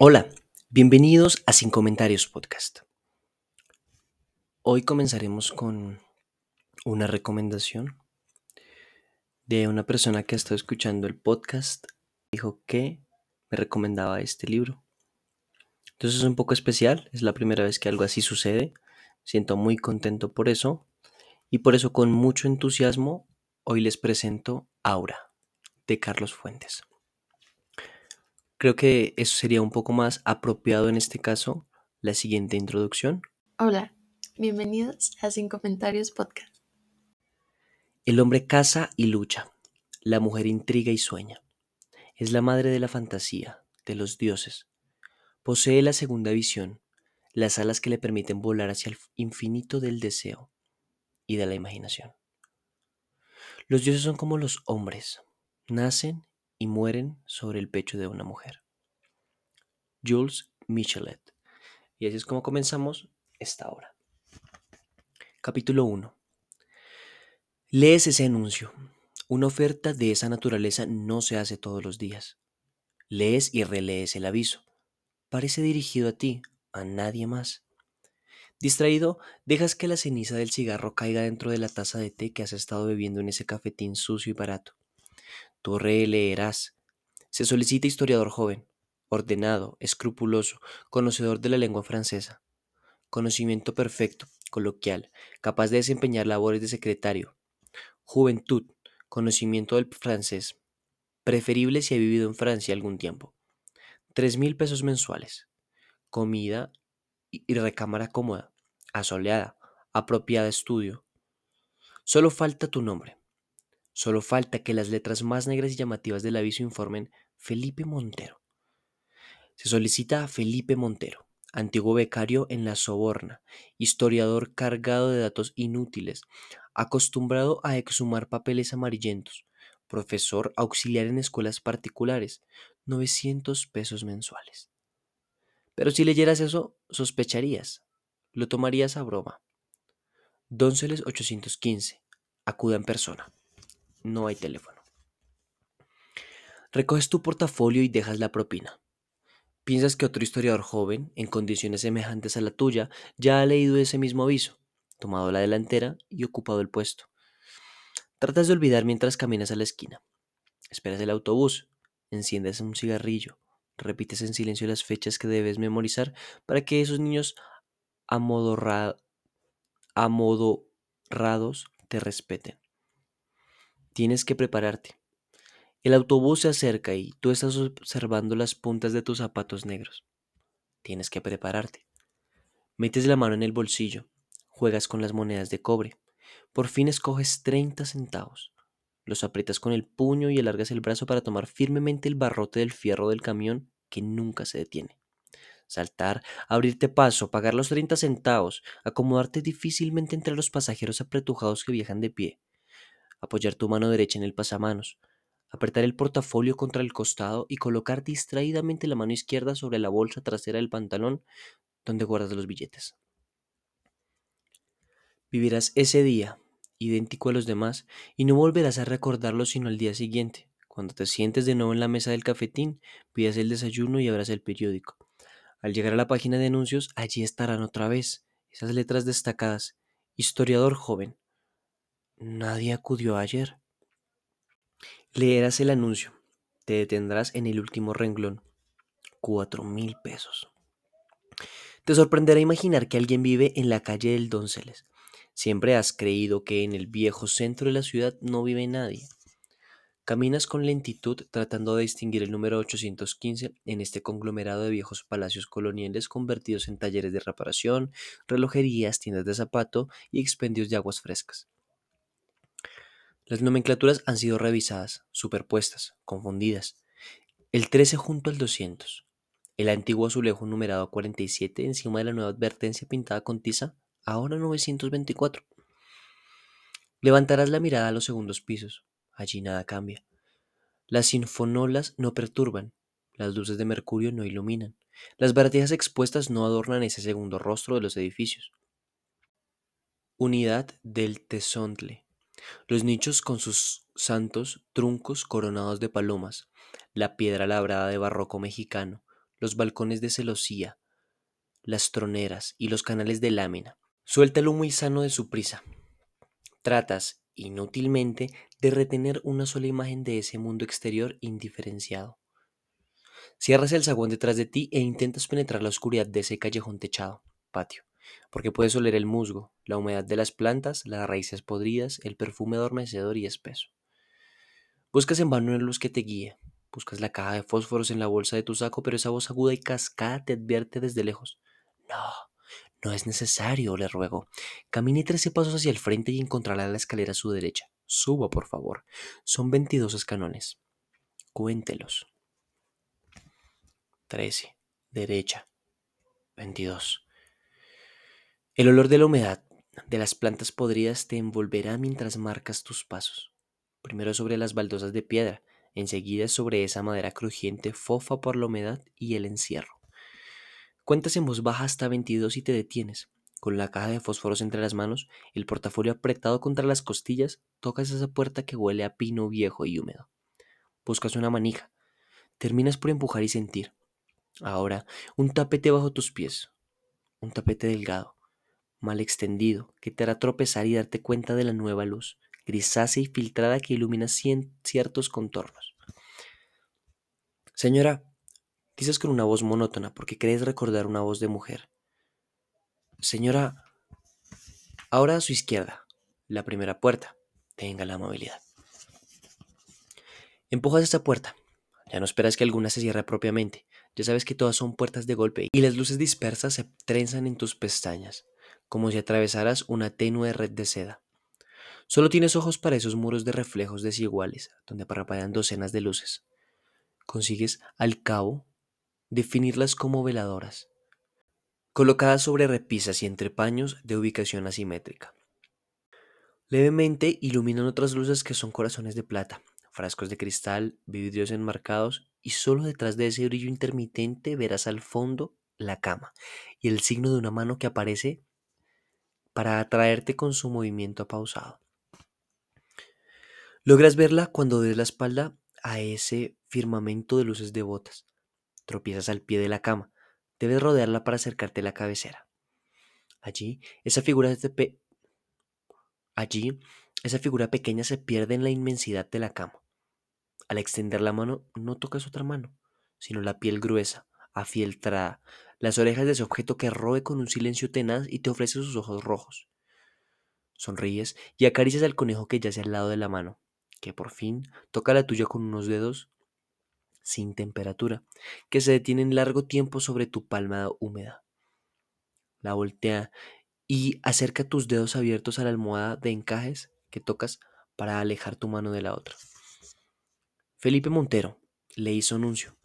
Hola, bienvenidos a Sin Comentarios Podcast. Hoy comenzaremos con una recomendación de una persona que ha estado escuchando el podcast. Dijo que me recomendaba este libro. Entonces es un poco especial, es la primera vez que algo así sucede. Siento muy contento por eso y por eso con mucho entusiasmo hoy les presento Aura de Carlos Fuentes. Creo que eso sería un poco más apropiado en este caso, la siguiente introducción. Hola, bienvenidos a Sin Comentarios Podcast. El hombre caza y lucha, la mujer intriga y sueña. Es la madre de la fantasía, de los dioses. Posee la segunda visión, las alas que le permiten volar hacia el infinito del deseo y de la imaginación. Los dioses son como los hombres, nacen y mueren sobre el pecho de una mujer. Jules Michelet. Y así es como comenzamos esta hora. Capítulo 1. Lees ese anuncio. Una oferta de esa naturaleza no se hace todos los días. Lees y relees el aviso. Parece dirigido a ti, a nadie más. Distraído, dejas que la ceniza del cigarro caiga dentro de la taza de té que has estado bebiendo en ese cafetín sucio y barato. Tú releerás. Se solicita historiador joven, ordenado, escrupuloso, conocedor de la lengua francesa. Conocimiento perfecto, coloquial, capaz de desempeñar labores de secretario. Juventud, conocimiento del francés. Preferible si ha vivido en Francia algún tiempo. Tres mil pesos mensuales. Comida y recámara cómoda, asoleada, apropiada estudio. Solo falta tu nombre. Solo falta que las letras más negras y llamativas del aviso informen Felipe Montero. Se solicita a Felipe Montero, antiguo becario en la Soborna, historiador cargado de datos inútiles, acostumbrado a exhumar papeles amarillentos, profesor auxiliar en escuelas particulares, 900 pesos mensuales. Pero si leyeras eso, sospecharías, lo tomarías a broma. Donceles 815, acuda en persona no hay teléfono. Recoges tu portafolio y dejas la propina. Piensas que otro historiador joven, en condiciones semejantes a la tuya, ya ha leído ese mismo aviso, tomado la delantera y ocupado el puesto. Tratas de olvidar mientras caminas a la esquina. Esperas el autobús, enciendes un cigarrillo, repites en silencio las fechas que debes memorizar para que esos niños amodorrados te respeten. Tienes que prepararte. El autobús se acerca y tú estás observando las puntas de tus zapatos negros. Tienes que prepararte. Metes la mano en el bolsillo, juegas con las monedas de cobre. Por fin escoges 30 centavos. Los aprietas con el puño y alargas el brazo para tomar firmemente el barrote del fierro del camión que nunca se detiene. Saltar, abrirte paso, pagar los 30 centavos, acomodarte difícilmente entre los pasajeros apretujados que viajan de pie, apoyar tu mano derecha en el pasamanos, apretar el portafolio contra el costado y colocar distraídamente la mano izquierda sobre la bolsa trasera del pantalón donde guardas los billetes. Vivirás ese día, idéntico a los demás, y no volverás a recordarlo sino al día siguiente, cuando te sientes de nuevo en la mesa del cafetín, pidas el desayuno y abras el periódico. Al llegar a la página de anuncios, allí estarán otra vez esas letras destacadas. Historiador joven, Nadie acudió ayer. Leerás el anuncio. Te detendrás en el último renglón. Cuatro mil pesos. Te sorprenderá imaginar que alguien vive en la calle del Donceles. Siempre has creído que en el viejo centro de la ciudad no vive nadie. Caminas con lentitud tratando de distinguir el número 815 en este conglomerado de viejos palacios coloniales convertidos en talleres de reparación, relojerías, tiendas de zapato y expendios de aguas frescas. Las nomenclaturas han sido revisadas, superpuestas, confundidas. El 13 junto al 200. El antiguo azulejo numerado 47 encima de la nueva advertencia pintada con tiza, ahora 924. Levantarás la mirada a los segundos pisos. Allí nada cambia. Las sinfonolas no perturban. Las luces de mercurio no iluminan. Las baratijas expuestas no adornan ese segundo rostro de los edificios. Unidad del Tesontle Los nichos con sus santos truncos coronados de palomas, la piedra labrada de barroco mexicano, los balcones de celosía, las troneras y los canales de lámina. Suelta el humo y sano de su prisa. Tratas, inútilmente, de retener una sola imagen de ese mundo exterior indiferenciado. Cierras el zaguán detrás de ti e intentas penetrar la oscuridad de ese callejón techado, patio, porque puedes oler el musgo, la humedad de las plantas, las raíces podridas, el perfume adormecedor y espeso. Buscas en vano en luz que te guíe, buscas la caja de fósforos en la bolsa de tu saco, pero esa voz aguda y cascada te advierte desde lejos. No, no es necesario, le ruego. Camine trece pasos hacia el frente y encontrará la escalera a su derecha. Suba, por favor. Son veintidós escalones. Cuéntelos. Trece. Derecha. Veintidós. El olor de la humedad de las plantas podridas te envolverá mientras marcas tus pasos. Primero sobre las baldosas de piedra, enseguida sobre esa madera crujiente, fofa por la humedad y el encierro. Cuentas en voz baja hasta 22 y te detienes. Con la caja de fósforos entre las manos, el portafolio apretado contra las costillas, tocas esa puerta que huele a pino viejo y húmedo. Buscas una manija. Terminas por empujar y sentir. Ahora, un tapete bajo tus pies. Un tapete delgado, mal extendido, que te hará tropezar y darte cuenta de la nueva luz, grisácea y filtrada que ilumina ciertos contornos. Señora, dices con una voz monótona porque crees recordar una voz de mujer. Señora, ahora a su izquierda, la primera puerta. Tenga la amabilidad. Empujas esta puerta. Ya no esperas que alguna se cierre propiamente. Ya sabes que todas son puertas de golpe y las luces dispersas se trenzan en tus pestañas, como si atravesaras una tenue red de seda. Solo tienes ojos para esos muros de reflejos desiguales, donde parpadean docenas de luces. Consigues, al cabo, definirlas como veladoras, colocadas sobre repisas y entre paños de ubicación asimétrica. Levemente iluminan otras luces que son corazones de plata, frascos de cristal, vidrios enmarcados, y solo detrás de ese brillo intermitente verás al fondo la cama y el signo de una mano que aparece para atraerte con su movimiento pausado. Logras verla cuando des la espalda a ese firmamento de luces devotas. Tropiezas al pie de la cama. Debes rodearla para acercarte a la cabecera. Allí, esa figura de Allí, esa figura pequeña se pierde en la inmensidad de la cama. Al extender la mano, no tocas otra mano, sino la piel gruesa, afieltrada, las orejas de ese objeto que roe con un silencio tenaz y te ofrece sus ojos rojos. Sonríes y acaricias al conejo que yace al lado de la mano que por fin toca la tuya con unos dedos sin temperatura, que se detienen largo tiempo sobre tu palma húmeda. La voltea y acerca tus dedos abiertos a la almohada de encajes que tocas para alejar tu mano de la otra. Felipe Montero le hizo anuncio.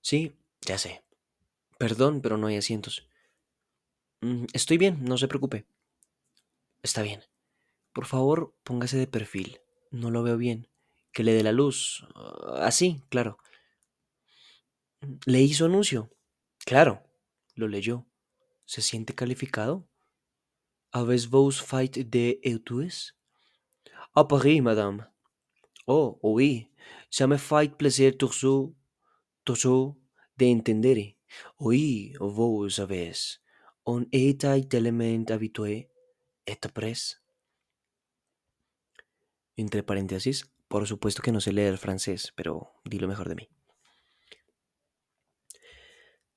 Sí, ya sé. Perdón, pero no hay asientos. Mm, estoy bien, no se preocupe. Está bien. Por favor, póngase de perfil. No lo veo bien. Que le dé la luz. Así, claro. ¿Le hizo anuncio? Claro. Lo leyó. ¿Se siente calificado? ¿Avez-vous fait de études? A Paris, madame. Oh, oui. Ça me fait plaisir toujours, toujours de entender. Oui, vous savez. On est tellement habitué. Et après? entre paréntesis, por supuesto que no sé leer francés, pero di lo mejor de mí.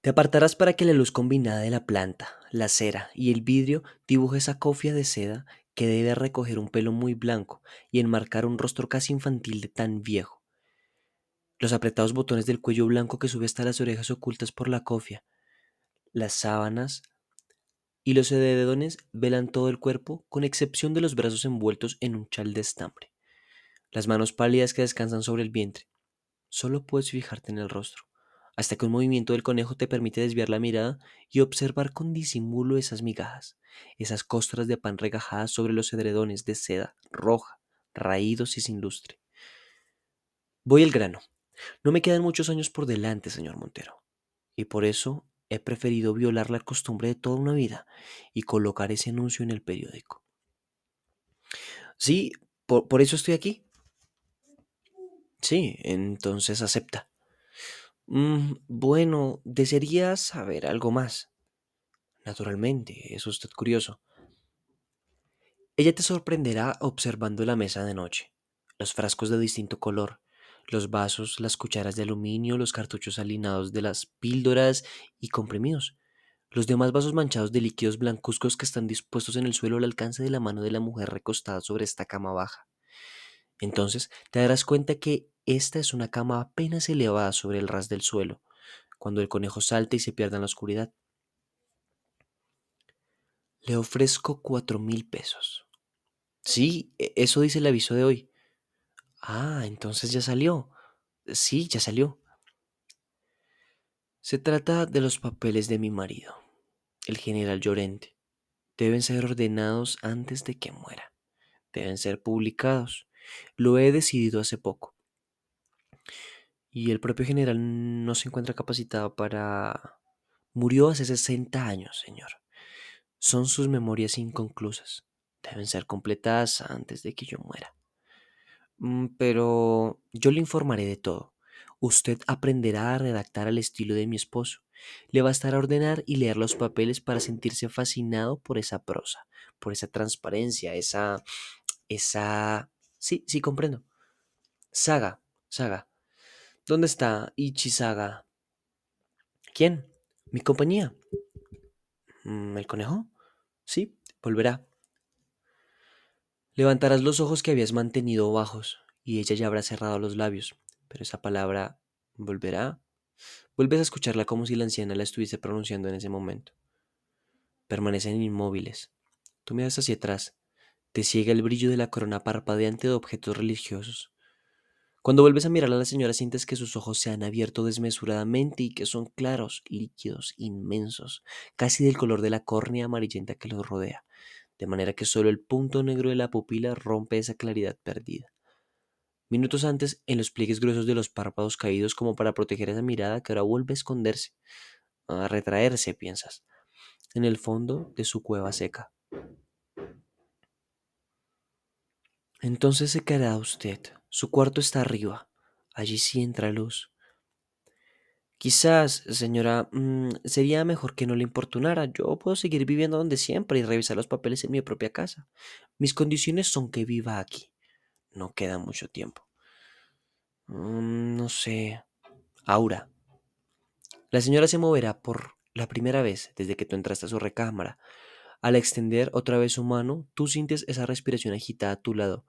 Te apartarás para que la luz combinada de la planta, la cera y el vidrio dibuje esa cofia de seda que debe recoger un pelo muy blanco y enmarcar un rostro casi infantil de tan viejo. Los apretados botones del cuello blanco que sube hasta las orejas ocultas por la cofia, las sábanas y los edredones velan todo el cuerpo, con excepción de los brazos envueltos en un chal de estambre. Las manos pálidas que descansan sobre el vientre. Solo puedes fijarte en el rostro, hasta que un movimiento del conejo te permite desviar la mirada y observar con disimulo esas migajas, esas costras de pan regajadas sobre los edredones de seda roja, raídos y sin lustre. Voy al grano. No me quedan muchos años por delante, señor Montero, y por eso he preferido violar la costumbre de toda una vida y colocar ese anuncio en el periódico. Sí, por, por eso estoy aquí. Sí, entonces acepta. "Mm, bueno, desearía saber algo más. Naturalmente, es usted curioso. Ella te sorprenderá observando la mesa de noche, los frascos de distinto color, los vasos, las cucharas de aluminio, los cartuchos alineados de las píldoras y comprimidos, los demás vasos manchados de líquidos blancuzcos que están dispuestos en el suelo al alcance de la mano de la mujer recostada sobre esta cama baja. Entonces te darás cuenta que esta es una cama apenas elevada sobre el ras del suelo, cuando el conejo salta y se pierde en la oscuridad. Le ofrezco cuatro mil pesos. Sí, e- eso dice el aviso de hoy. Ah, entonces ya salió. Sí, ya salió. Se trata de los papeles de mi marido, el general Llorente. Deben ser ordenados antes de que muera. Deben ser publicados. Lo he decidido hace poco. Y el propio general no se encuentra capacitado para... Murió hace 60 años, señor. Son sus memorias inconclusas. Deben ser completadas antes de que yo muera. Mm, Pero yo le informaré de todo. Usted aprenderá a redactar al estilo de mi esposo. Le bastará ordenar y leer los papeles para sentirse fascinado por esa prosa, por esa transparencia, esa... esa... Sí, sí, comprendo. Saga, Saga. ¿Dónde está Ichisaga? ¿Quién? Mi compañía. Mm, ¿El conejo? Sí, volverá. Levantarás los ojos que habías mantenido bajos, y ella ya habrá cerrado los labios, pero esa palabra volverá. Vuelves a escucharla como si la anciana la estuviese pronunciando en ese momento. Permanecen inmóviles. Tú miras hacia atrás. Te ciega el brillo de la corona parpadeante de objetos religiosos. Cuando vuelves a mirar a la señora sientes que sus ojos se han abierto desmesuradamente y que son claros, líquidos, inmensos, casi del color de la córnea amarillenta que los rodea, de manera que solo el punto negro de la pupila rompe esa claridad perdida. Minutos antes, en los pliegues gruesos de los párpados caídos como para proteger esa mirada que ahora vuelve a esconderse, a retraerse, piensas, en el fondo de su cueva seca. Entonces se quedará usted. Su cuarto está arriba. Allí sí entra luz. Quizás, señora, mm, sería mejor que no le importunara. Yo puedo seguir viviendo donde siempre y revisar los papeles en mi propia casa. Mis condiciones son que viva aquí. No queda mucho tiempo. Mm, no sé. Aura. La señora se moverá por la primera vez desde que tú entraste a su recámara. Al extender otra vez su mano, tú sientes esa respiración agitada a tu lado,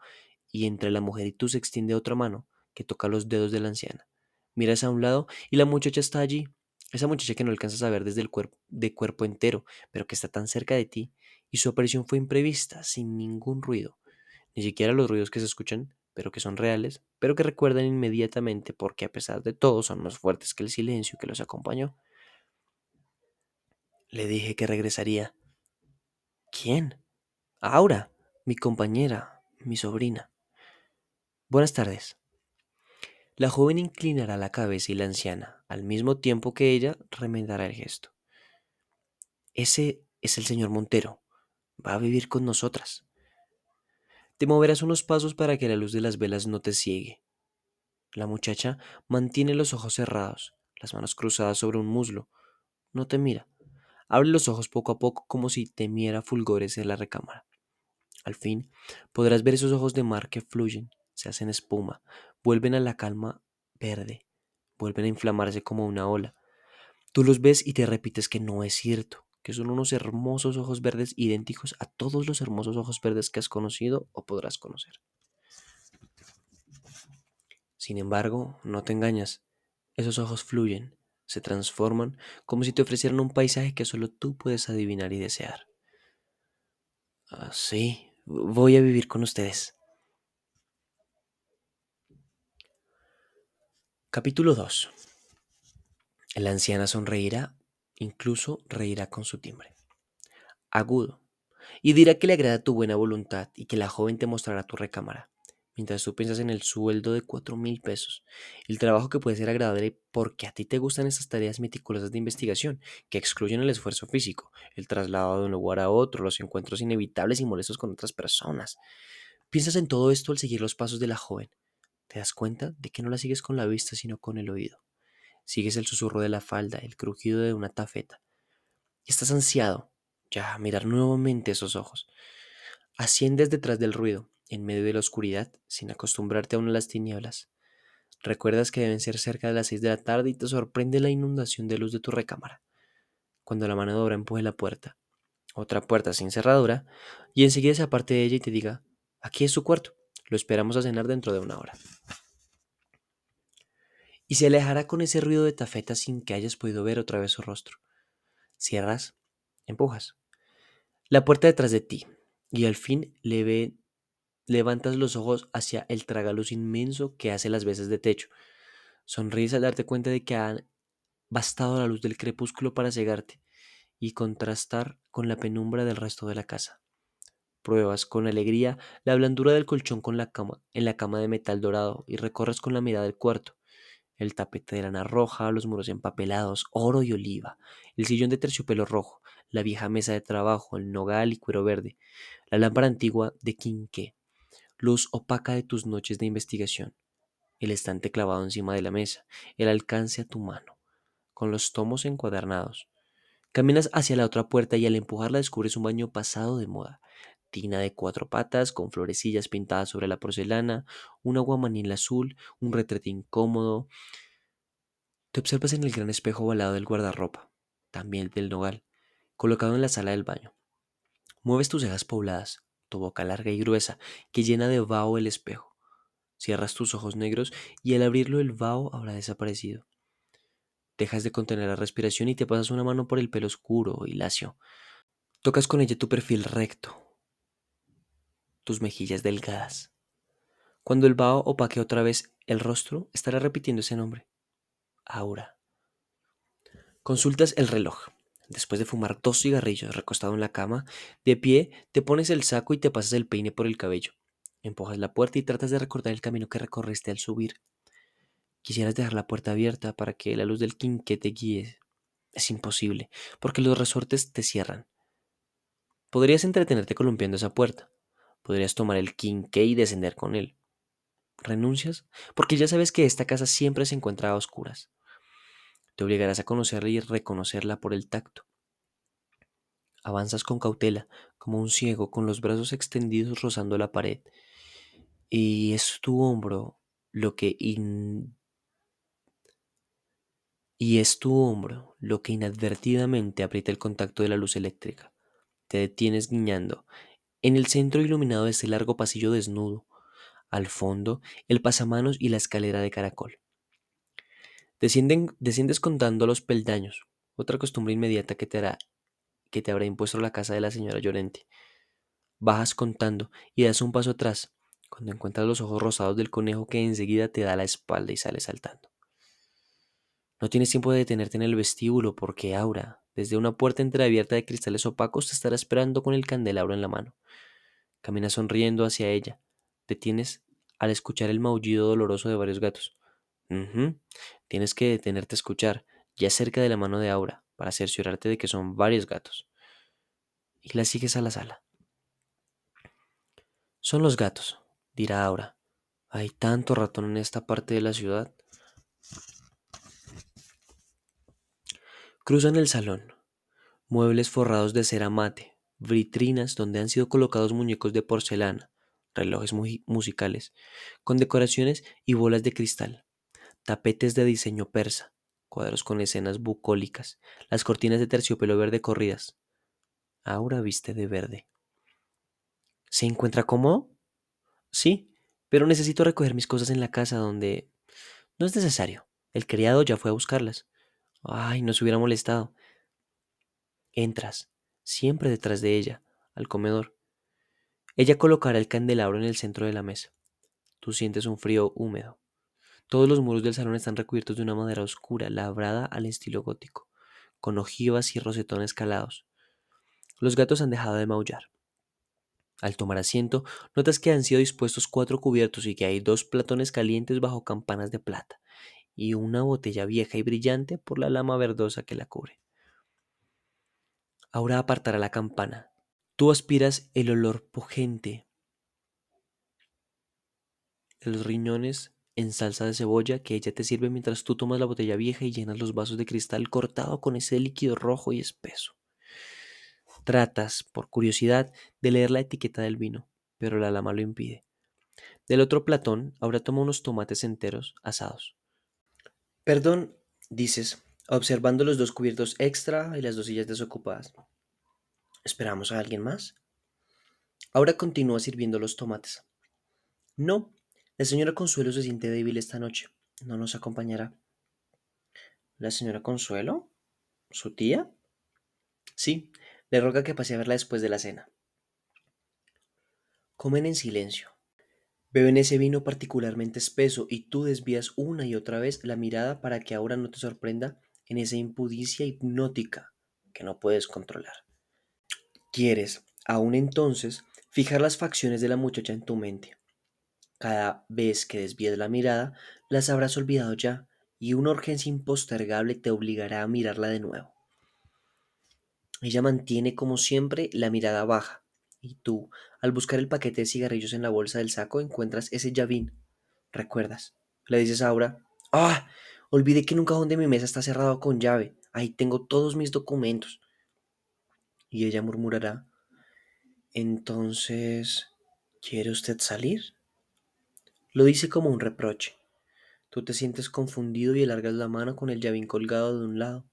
y entre la mujer y tú se extiende otra mano que toca los dedos de la anciana. Miras a un lado y la muchacha está allí. Esa muchacha que no alcanzas a ver desde el cuerpo de cuerpo entero, pero que está tan cerca de ti, y su aparición fue imprevista, sin ningún ruido, ni siquiera los ruidos que se escuchan, pero que son reales, pero que recuerdan inmediatamente porque a pesar de todo son más fuertes que el silencio que los acompañó. Le dije que regresaría. ¿Quién? Aura, mi compañera, mi sobrina. Buenas tardes. La joven inclinará la cabeza y la anciana, al mismo tiempo que ella, remendará el gesto. Ese es el señor Montero. Va a vivir con nosotras. Te moverás unos pasos para que la luz de las velas no te ciegue. La muchacha mantiene los ojos cerrados, las manos cruzadas sobre un muslo. No te mira. Abre los ojos poco a poco como si temiera fulgores en la recámara. Al fin, podrás ver esos ojos de mar que fluyen, se hacen espuma, vuelven a la calma verde, vuelven a inflamarse como una ola. Tú los ves y te repites que no es cierto, que son unos hermosos ojos verdes idénticos a todos los hermosos ojos verdes que has conocido o podrás conocer. Sin embargo, no te engañas, esos ojos fluyen, se transforman como si te ofrecieran un paisaje que solo tú puedes adivinar y desear. Ah, sí, voy a vivir con ustedes. Capítulo 2. La anciana sonreirá, incluso reirá con su timbre. Agudo. Y dirá que le agrada tu buena voluntad y que la joven te mostrará tu recámara, mientras tú piensas en el sueldo de cuatro mil pesos, el trabajo que puede ser agradable porque a ti te gustan esas tareas meticulosas de investigación, que excluyen el esfuerzo físico, el traslado de un lugar a otro, los encuentros inevitables y molestos con otras personas. Piensas en todo esto al seguir los pasos de la joven. Te das cuenta de que no la sigues con la vista, sino con el oído. Sigues el susurro de la falda, el crujido de una tafeta. Y estás ansiado, ya, a mirar nuevamente esos ojos. Asciendes detrás del ruido, en medio de la oscuridad, sin acostumbrarte aún a las tinieblas. Recuerdas que deben ser cerca de las seis de la tarde y te sorprende la inundación de luz de tu recámara. Cuando la mano de empuje la puerta, otra puerta sin cerradura, y enseguida se aparte de ella y te diga, aquí es su cuarto, lo esperamos a cenar dentro de una hora. Y se alejará con ese ruido de tafeta sin que hayas podido ver otra vez su rostro. Cierras, empujas. La puerta detrás de ti, y al fin levantas los ojos hacia el tragaluz inmenso que hace las veces de techo. Sonríes al darte cuenta de que ha bastado la luz del crepúsculo para cegarte y contrastar con la penumbra del resto de la casa. Pruebas con alegría la blandura del colchón con la cama, en la cama de metal dorado y recorres con la mirada el cuarto. El tapete de lana roja, los muros empapelados, oro y oliva, el sillón de terciopelo rojo, la vieja mesa de trabajo, el nogal y cuero verde, la lámpara antigua de quinqué, luz opaca de tus noches de investigación, el estante clavado encima de la mesa, el alcance a tu mano, con los tomos encuadernados. Caminas hacia la otra puerta y al empujarla descubres un baño pasado de moda. Tina de cuatro patas, con florecillas pintadas sobre la porcelana, un aguamanil azul, un retrete incómodo. Te observas en el gran espejo ovalado del guardarropa, también del nogal, colocado en la sala del baño. Mueves tus cejas pobladas, tu boca larga y gruesa, que llena de vaho el espejo. Cierras tus ojos negros y al abrirlo el vaho habrá desaparecido. Dejas de contener la respiración y te pasas una mano por el pelo oscuro y lacio. Tocas con ella tu perfil recto, tus mejillas delgadas. Cuando el vaho opaque otra vez el rostro, estará repitiendo ese nombre. Aura. Consultas el reloj. Después de fumar dos cigarrillos recostado en la cama, de pie te pones el saco y te pasas el peine por el cabello. Empujas la puerta y tratas de recordar el camino que recorriste al subir. Quisieras dejar la puerta abierta para que la luz del quinqué te guíe. Es imposible, porque los resortes te cierran. Podrías entretenerte columpiando esa puerta. Podrías tomar el quinqué y descender con él. ¿Renuncias? Porque ya sabes que esta casa siempre se encuentra a oscuras. Te obligarás a conocerla y reconocerla por el tacto. Avanzas con cautela, como un ciego, con los brazos extendidos rozando la pared. Y es tu hombro lo que y es tu hombro lo que inadvertidamente aprieta el contacto de la luz eléctrica. Te detienes guiñando. En el centro iluminado de ese largo pasillo desnudo. Al fondo, el pasamanos y la escalera de caracol. desciendes contando los peldaños, otra costumbre inmediata que te, hará, que te habrá impuesto la casa de la señora Llorente. Bajas contando y das un paso atrás, cuando encuentras los ojos rosados del conejo que enseguida te da la espalda y sale saltando. No tienes tiempo de detenerte en el vestíbulo porque Aura, desde una puerta entreabierta de cristales opacos, te estará esperando con el candelabro en la mano. Caminas sonriendo hacia ella. Detienes al escuchar el maullido doloroso de varios gatos. Tienes que detenerte a escuchar, ya cerca de la mano de Aura, para cerciorarte de que son varios gatos. Y la sigues a la sala. Son los gatos, dirá Aura. Hay tanto ratón en esta parte de la ciudad. Cruzan el salón. Muebles forrados de cera mate, vitrinas donde han sido colocados muñecos de porcelana, relojes musicales, con decoraciones y bolas de cristal, tapetes de diseño persa, cuadros con escenas bucólicas, las cortinas de terciopelo verde corridas. Aura viste de verde. ¿Se encuentra cómodo? Sí, pero necesito recoger mis cosas en la casa donde... No es necesario. El criado ya fue a buscarlas. Ay, no se hubiera molestado. Entras, siempre detrás de ella, al comedor. Ella colocará el candelabro en el centro de la mesa. Tú sientes un frío húmedo. Todos los muros del salón están recubiertos de una madera oscura, labrada al estilo gótico, con ojivas y rosetones calados. Los gatos han dejado de maullar. Al tomar asiento, notas que han sido dispuestos cuatro cubiertos y que hay dos platones calientes bajo campanas de plata, y una botella vieja y brillante por la lama verdosa que la cubre. Ahora apartará la campana. Tú aspiras el olor pujente de los riñones en salsa de cebolla que ella te sirve mientras tú tomas la botella vieja y llenas los vasos de cristal cortado con ese líquido rojo y espeso. Tratas, por curiosidad, de leer la etiqueta del vino, pero la lama lo impide. Del otro platón, ahora toma unos tomates enteros asados. Perdón, dices, observando los dos cubiertos extra y las dos sillas desocupadas. ¿Esperamos a alguien más? Ahora continúa sirviendo los tomates. No, la señora Consuelo se siente débil esta noche. No nos acompañará. ¿La señora Consuelo? ¿Su tía? Sí, le roga que pase a verla después de la cena. Comen en silencio. Beben ese vino particularmente espeso y tú desvías una y otra vez la mirada para que ahora no te sorprenda en esa impudicia hipnótica que no puedes controlar. Quieres, aún entonces, fijar las facciones de la muchacha en tu mente. Cada vez que desvíes la mirada, las habrás olvidado ya, y una urgencia impostergable te obligará a mirarla de nuevo. Ella mantiene como siempre la mirada baja, y tú, al buscar el paquete de cigarrillos en la bolsa del saco, encuentras ese llavín. ¿Recuerdas? Le dices a Aura, ¡ah! Olvidé que un cajón de mi mesa está cerrado con llave. Ahí tengo todos mis documentos. Y ella murmurará, entonces, ¿quiere usted salir? Lo dice como un reproche. Tú te sientes confundido y alargas la mano con el llavín colgado de un lado.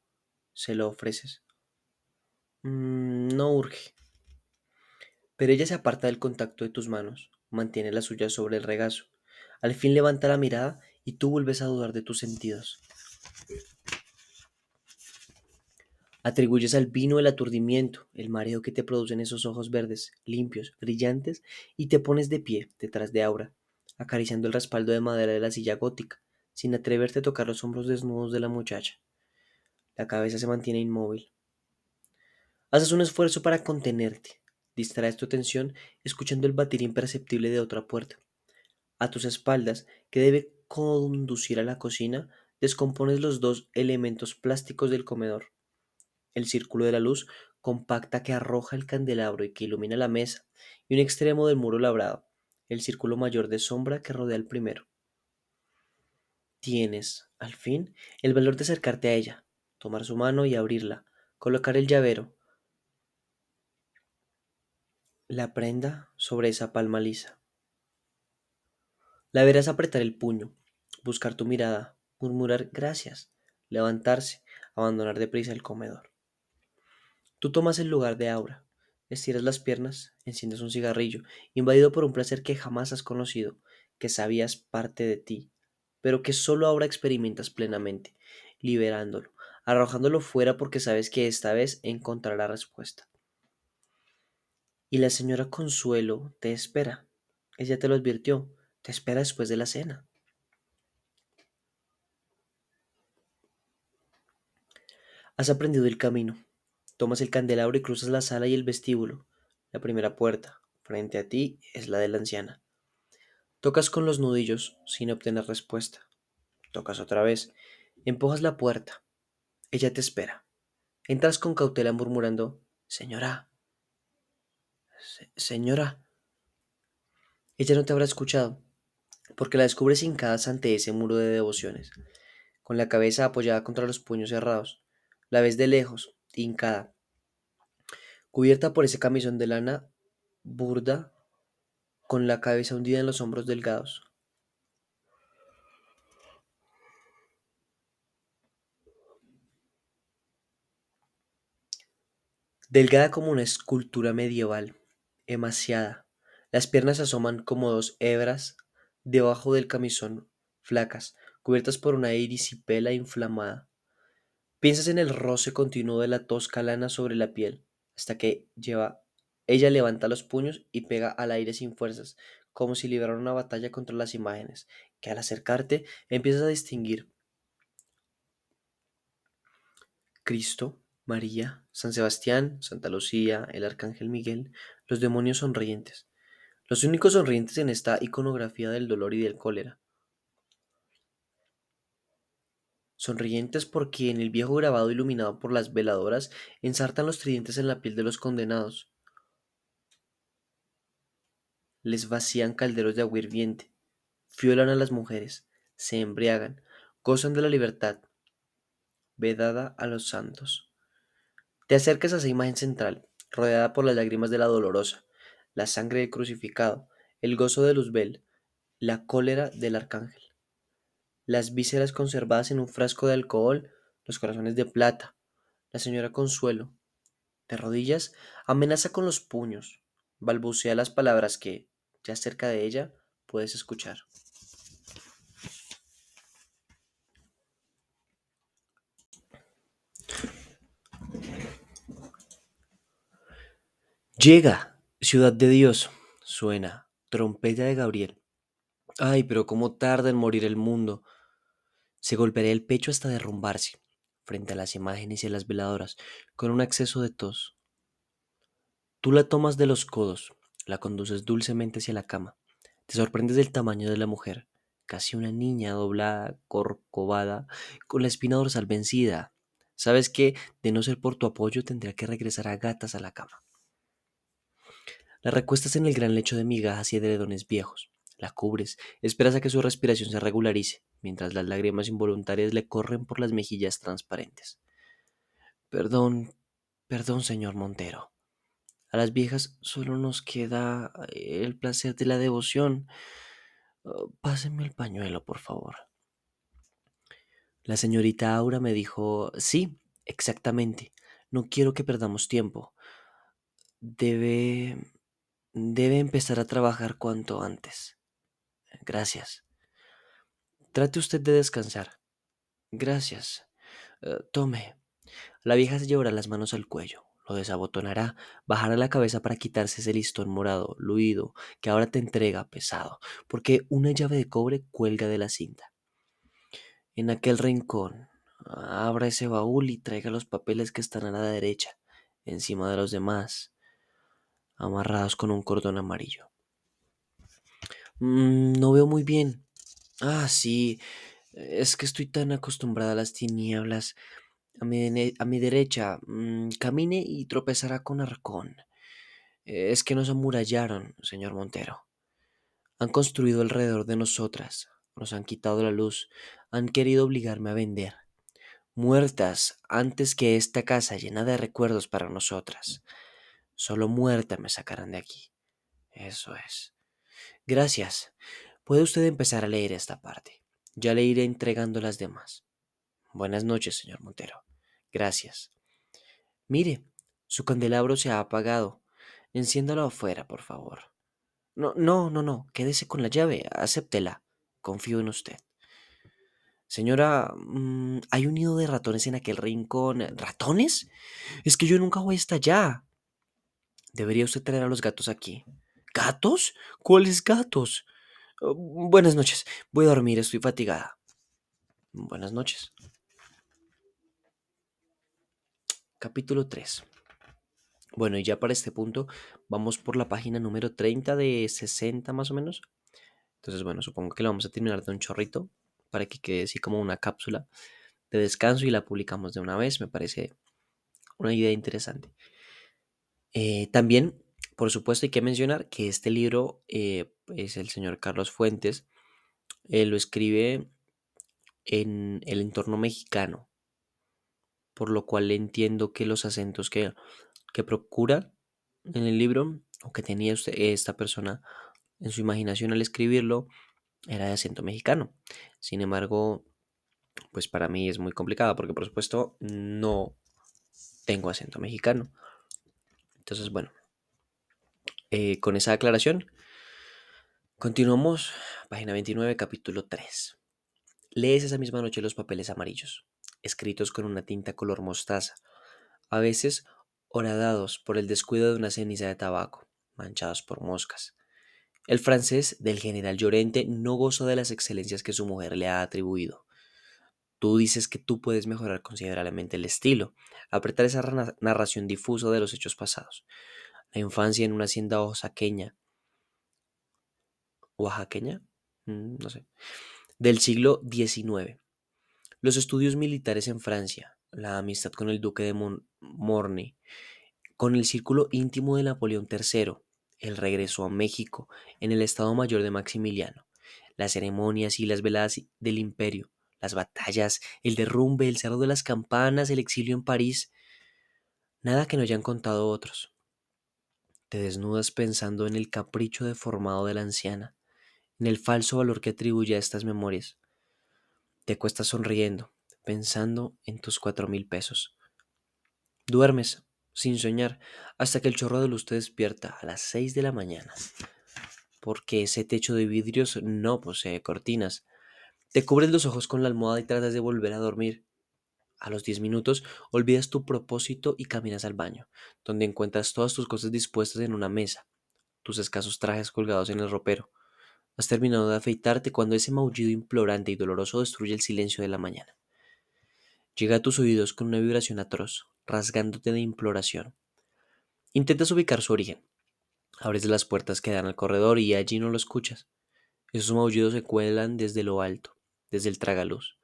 Se lo ofreces. Mm, no urge. Pero ella se aparta del contacto de tus manos, mantiene la suya sobre el regazo. Al fin levanta la mirada y tú vuelves a dudar de tus sentidos. Atribuyes al vino el aturdimiento, el mareo que te producen esos ojos verdes, limpios, brillantes, y te pones de pie detrás de Aura, acariciando el respaldo de madera de la silla gótica, sin atreverte a tocar los hombros desnudos de la muchacha. La cabeza se mantiene inmóvil. Haces un esfuerzo para contenerte. Distraes tu atención escuchando el batir imperceptible de otra puerta. A tus espaldas, que debe conducir a la cocina, descompones los dos elementos plásticos del comedor. El círculo de la luz compacta que arroja el candelabro y que ilumina la mesa, y un extremo del muro labrado, el círculo mayor de sombra que rodea el primero. Tienes, al fin, el valor de acercarte a ella, tomar su mano y abrirla, colocar el llavero, la prenda sobre esa palma lisa. La verás apretar el puño, buscar tu mirada, murmurar gracias, levantarse, abandonar deprisa el comedor. Tú tomas el lugar de Aura, Estiras las piernas, enciendes un cigarrillo, invadido por un placer que jamás has conocido, que sabías parte de ti, pero que solo ahora experimentas plenamente, liberándolo, arrojándolo fuera porque sabes que esta vez encontrará respuesta. Y la señora Consuelo te espera. Ella te lo advirtió, te espera después de la cena. Has aprendido el camino, Tomas el candelabro y cruzas la sala y el vestíbulo. La primera puerta, frente a ti, es la de la anciana. Tocas con los nudillos sin obtener respuesta. Tocas otra vez. Empujas la puerta. Ella te espera. Entras con cautela murmurando, Señora. Señora. Ella no te habrá escuchado, porque la descubres hincada ante ese muro de devociones, con la cabeza apoyada contra los puños cerrados. La ves de lejos, hincada, cubierta por ese camisón de lana burda, con la cabeza hundida en los hombros delgados. Delgada como una escultura medieval, emaciada, las piernas asoman como dos hebras debajo del camisón, flacas, cubiertas por una irisipela inflamada. Piensas en el roce continuo de la tosca lana sobre la piel, hasta que lleva, ella levanta los puños y pega al aire sin fuerzas, como si librara una batalla contra las imágenes, que al acercarte empiezas a distinguir. Cristo, María, San Sebastián, Santa Lucía, el Arcángel Miguel, los demonios sonrientes, los únicos sonrientes en esta iconografía del dolor y del cólera. sonrientes porque en el viejo grabado iluminado por las veladoras ensartan los tridentes en la piel de los condenados. Les vacían calderos de agua hirviente. violan a las mujeres, se embriagan, gozan de la libertad vedada a los santos. Te acercas a esa imagen central, rodeada por las lágrimas de la dolorosa, la sangre del crucificado, el gozo de Luzbel, la cólera del arcángel, las vísceras conservadas en un frasco de alcohol, los corazones de plata, la señora Consuelo, de rodillas, amenaza con los puños, balbucea las palabras que, ya cerca de ella, puedes escuchar. Llega, ciudad de Dios, suena, trompeta de Gabriel. Ay, pero cómo tarda en morir el mundo. Se golpearía el pecho hasta derrumbarse, frente a las imágenes y a las veladoras, con un acceso de tos. Tú la tomas de los codos, la conduces dulcemente hacia la cama. Te sorprendes del tamaño de la mujer, casi una niña doblada, corcovada, con la espina dorsal vencida. Sabes que, de no ser por tu apoyo, tendría que regresar a gatas a la cama. La recuestas en el gran lecho de migajas y edredones viejos. La cubres, esperas a que su respiración se regularice, mientras las lágrimas involuntarias le corren por las mejillas transparentes. Perdón, perdón, señor Montero. A las viejas solo nos queda el placer de la devoción. Oh, páseme el pañuelo, por favor. La señorita Aura me dijo, sí, exactamente. No quiero que perdamos tiempo. Debe Debe empezar a trabajar cuanto antes. Gracias. Trate usted de descansar. Gracias. Eh, tome. La vieja se llevará las manos al cuello, lo desabotonará, bajará la cabeza para quitarse ese listón morado, luido, que ahora te entrega pesado, porque una llave de cobre cuelga de la cinta. En aquel rincón, abra ese baúl y traiga los papeles que están a la derecha, encima de los demás amarrados con un cordón amarillo. Mm, no veo muy bien. Ah, sí, es que estoy tan acostumbrada a las tinieblas. A mi, a mi derecha, mm, camine y tropezará con Arcón. Es que nos amurallaron, señor Montero. Han construido alrededor de nosotras, nos han quitado la luz, han querido obligarme a vender. Muertas antes que esta casa llena de recuerdos para nosotras. Solo muerta me sacarán de aquí. Eso es. Gracias. Puede usted empezar a leer esta parte. Ya le iré entregando las demás. Buenas noches, señor Montero. Gracias. Mire, su candelabro se ha apagado. Enciéndalo afuera, por favor. No, no, no, no. Quédese con la llave. Acéptela. Confío en usted. Señora, mm, hay un nido de ratones en aquel rincón. ¿Ratones? Es que yo nunca voy hasta allá. Debería usted traer a los gatos aquí. ¿Gatos? ¿Cuáles gatos? Oh, buenas noches. Voy a dormir, estoy fatigada. Buenas noches. Capítulo 3. Bueno, y ya para este punto vamos por la página número 30 de 60 más o menos. Entonces, bueno, supongo que lo vamos a terminar de un chorrito para que quede así como una cápsula de descanso y la publicamos de una vez. Me parece una idea interesante. Eh, también, por supuesto, hay que mencionar que este libro eh, es el señor Carlos Fuentes. lo escribe en el entorno mexicano, por lo cual entiendo que los acentos que, que procura en el libro o que tenía esta persona en su imaginación al escribirlo era de acento mexicano. Sin embargo, pues para mí es muy complicado porque por supuesto no tengo acento mexicano. Entonces, bueno, eh, con esa aclaración, continuamos, página 29, capítulo 3. Lees esa misma noche los papeles amarillos, escritos con una tinta color mostaza, a veces horadados por el descuido de una ceniza de tabaco, manchados por moscas. El francés del general Llorente no goza de las excelencias que su mujer le ha atribuido. Tú dices que tú puedes mejorar considerablemente el estilo, apretar esa narración difusa de los hechos pasados. La infancia en una hacienda oaxaqueña. ¿Oaxaqueña? Mm, no sé. Del siglo XIX. Los estudios militares en Francia, la amistad con el duque de Morny, con el círculo íntimo de Napoleón III, el regreso a México en el Estado Mayor de Maximiliano, las ceremonias y las veladas del imperio, las batallas, el derrumbe, el cerro de las campanas, el exilio en París. Nada que no hayan contado otros. Te desnudas pensando en el capricho deformado de la anciana, en el falso valor que atribuye a estas memorias. Te cuestas sonriendo, pensando en tus cuatro mil pesos. Duermes, sin soñar, hasta que el chorro de luz te despierta a las seis de la mañana, porque ese techo de vidrios no posee cortinas. Te cubres los ojos con la almohada y tratas de volver a dormir. A los diez minutos olvidas tu propósito y caminas al baño, donde encuentras todas tus cosas dispuestas en una mesa, tus escasos trajes colgados en el ropero. Has terminado de afeitarte cuando ese maullido implorante y doloroso destruye el silencio de la mañana. Llega a tus oídos con una vibración atroz, rasgándote de imploración. Intentas ubicar su origen. Abres las puertas que dan al corredor y allí no lo escuchas. Esos maullidos se cuelan desde lo alto, desde el tragaluz.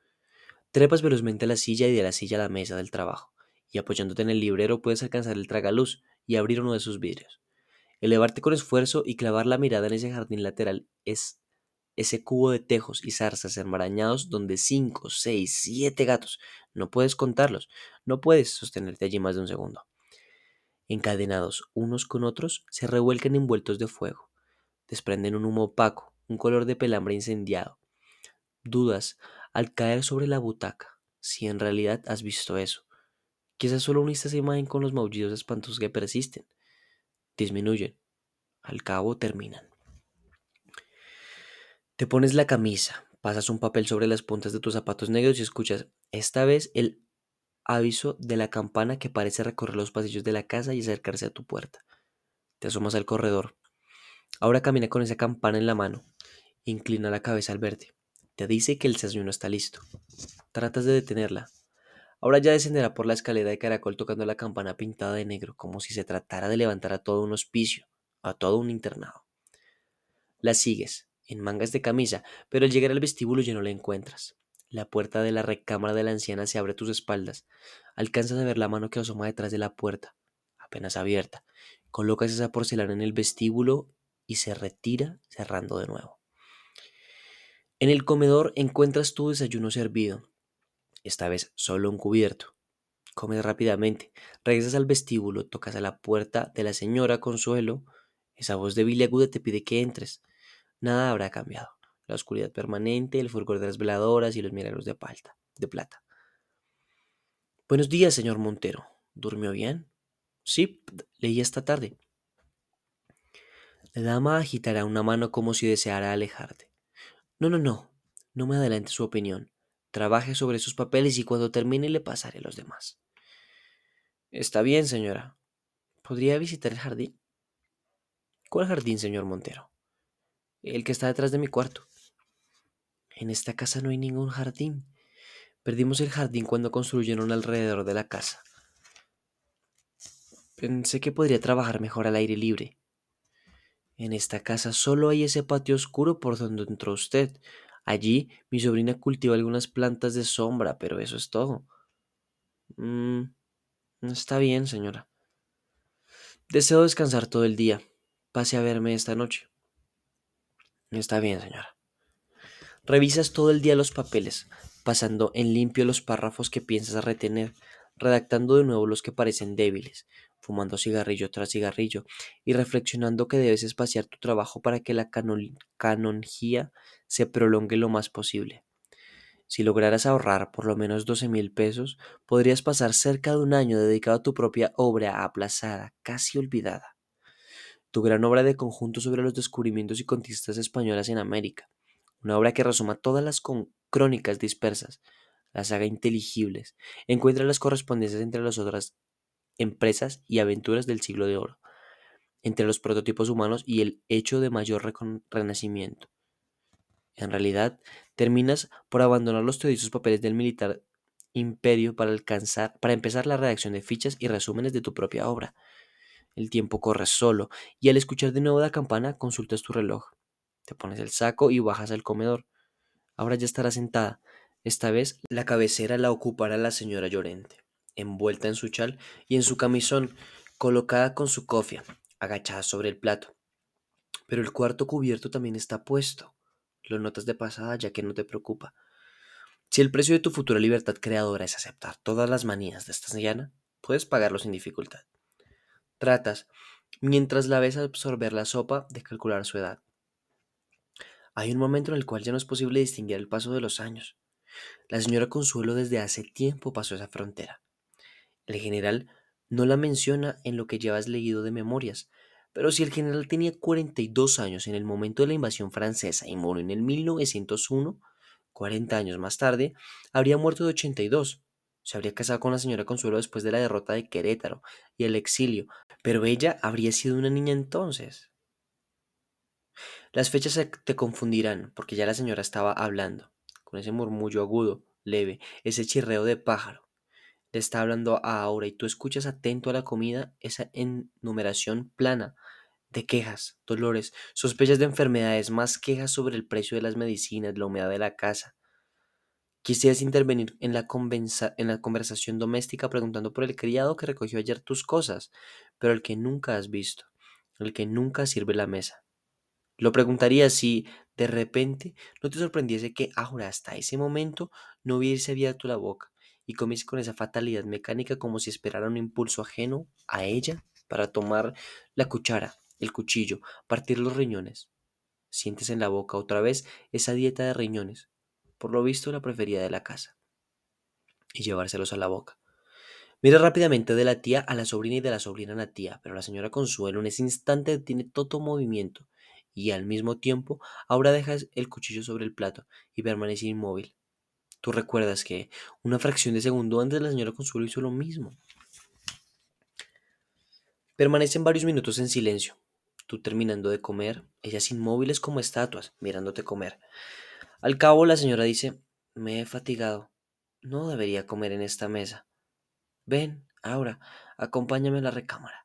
Trepas velozmente a la silla y de la silla a la mesa del trabajo, y apoyándote en el librero puedes alcanzar el tragaluz y abrir uno de sus vidrios. Elevarte con esfuerzo y clavar la mirada en ese jardín lateral es ese cubo de tejos y zarzas enmarañados donde cinco, seis, siete gatos, no puedes contarlos, no puedes sostenerte allí más de un segundo. Encadenados unos con otros, se revuelcan envueltos de fuego, desprenden un humo opaco, un color de pelambre incendiado. Dudas al caer sobre la butaca si en realidad has visto eso. Quizás solo uniste esa imagen con los maullidos espantosos que persisten. Disminuyen. Al cabo terminan. Te pones la camisa, pasas un papel sobre las puntas de tus zapatos negros y escuchas esta vez el aviso de la campana que parece recorrer los pasillos de la casa y acercarse a tu puerta. Te asomas al corredor. Ahora camina con esa campana en la mano. Inclina la cabeza al verte. Te dice que el desayuno está listo. Tratas de detenerla. Ahora ya descenderá por la escalera de caracol tocando la campana pintada de negro, como si se tratara de levantar a todo un hospicio, a todo un internado. La sigues, en mangas de camisa, pero al llegar al vestíbulo ya no la encuentras. La puerta de la recámara de la anciana se abre a tus espaldas. Alcanzas a ver la mano que asoma detrás de la puerta, apenas abierta. Colocas esa porcelana en el vestíbulo y se retira cerrando de nuevo. En el comedor encuentras tu desayuno servido, esta vez solo un cubierto. Comes rápidamente, regresas al vestíbulo, tocas a la puerta de la señora Consuelo. Esa voz débil y aguda te pide que entres. Nada habrá cambiado. La oscuridad permanente, el fulgor de las veladoras y los milagros de, palta, de plata. Buenos días, señor Montero. ¿Durmió bien? Sí, leí esta tarde. La dama agitará una mano como si deseara alejarte. No, no, no. No me adelante su opinión. Trabaje sobre sus papeles y cuando termine le pasaré los demás. Está bien, señora. ¿Podría visitar el jardín? ¿Cuál jardín, señor Montero? el que está detrás de mi cuarto. En esta casa no hay ningún jardín. Perdimos el jardín cuando construyeron alrededor de la casa. Pensé que podría trabajar mejor al aire libre. En esta casa solo hay ese patio oscuro por donde entró usted. Allí mi sobrina cultiva algunas plantas de sombra, pero eso es todo. Mm, está bien, señora. Deseo descansar todo el día. Pase a verme esta noche. Está bien, señora. Revisas todo el día los papeles, pasando en limpio los párrafos que piensas retener, redactando de nuevo los que parecen débiles, fumando cigarrillo tras cigarrillo y reflexionando que debes espaciar tu trabajo para que la canonjía se prolongue lo más posible. Si lograras ahorrar por lo menos 12 mil pesos, podrías pasar cerca de un año dedicado a tu propia obra aplazada, casi olvidada. Tu gran obra de conjunto sobre los descubrimientos y conquistas españolas en América, una obra que resuma todas las crónicas dispersas, las haga inteligibles, encuentra las correspondencias entre las otras empresas y aventuras del siglo de oro, entre los prototipos humanos y el hecho de mayor renacimiento. En realidad, terminas por abandonar los tediosos papeles del militar imperio para alcanzar, para empezar la redacción de fichas y resúmenes de tu propia obra, el tiempo corre solo, y al escuchar de nuevo la campana consultas tu reloj. Te pones el saco y bajas al comedor. Ahora ya estará sentada. Esta vez la cabecera la ocupará la señora Llorente, envuelta en su chal y en su camisón, colocada con su cofia, agachada sobre el plato. Pero el cuarto cubierto también está puesto. Lo notas de pasada ya que no te preocupa. Si el precio de tu futura libertad creadora es aceptar todas las manías de esta señana, puedes pagarlo sin dificultad. Tratas, mientras la ves absorber la sopa, de calcular su edad. Hay un momento en el cual ya no es posible distinguir el paso de los años. La señora Consuelo desde hace tiempo pasó esa frontera. El general no la menciona en lo que llevas leído de memorias, pero si el general tenía 42 años en el momento de la invasión francesa y murió en el 1901, 40 años más tarde, habría muerto de 82. Se habría casado con la señora Consuelo después de la derrota de Querétaro y el exilio, pero ella habría sido una niña entonces. Las fechas te confundirán, porque ya la señora estaba hablando, con ese murmullo agudo, leve, ese chirreo de pájaro. Le está hablando a Aura y tú escuchas atento a la comida esa enumeración plana de quejas, dolores, sospechas de enfermedades, más quejas sobre el precio de las medicinas, la humedad de la casa. Quisieras intervenir en la, en la conversación doméstica preguntando por el criado que recogió ayer tus cosas, pero el que nunca has visto, el que nunca sirve la mesa. Lo preguntaría si de repente no te sorprendiese que ahora hasta ese momento no hubiese abierto la boca y comiese con esa fatalidad mecánica como si esperara un impulso ajeno a ella para tomar la cuchara, el cuchillo, partir los riñones. Sientes en la boca otra vez esa dieta de riñones, por lo visto la preferida de la casa, y llevárselos a la boca. Mira rápidamente de la tía a la sobrina y de la sobrina a la tía, pero la señora Consuelo en ese instante tiene todo movimiento y al mismo tiempo ahora dejas el cuchillo sobre el plato y permanece inmóvil. Tú recuerdas que una fracción de segundo antes la señora Consuelo hizo lo mismo. Permanecen varios minutos en silencio, tú terminando de comer, ellas inmóviles como estatuas, mirándote comer. Al cabo la señora dice, me he fatigado, no debería comer en esta mesa. Ven, ahora, acompáñame a la recámara.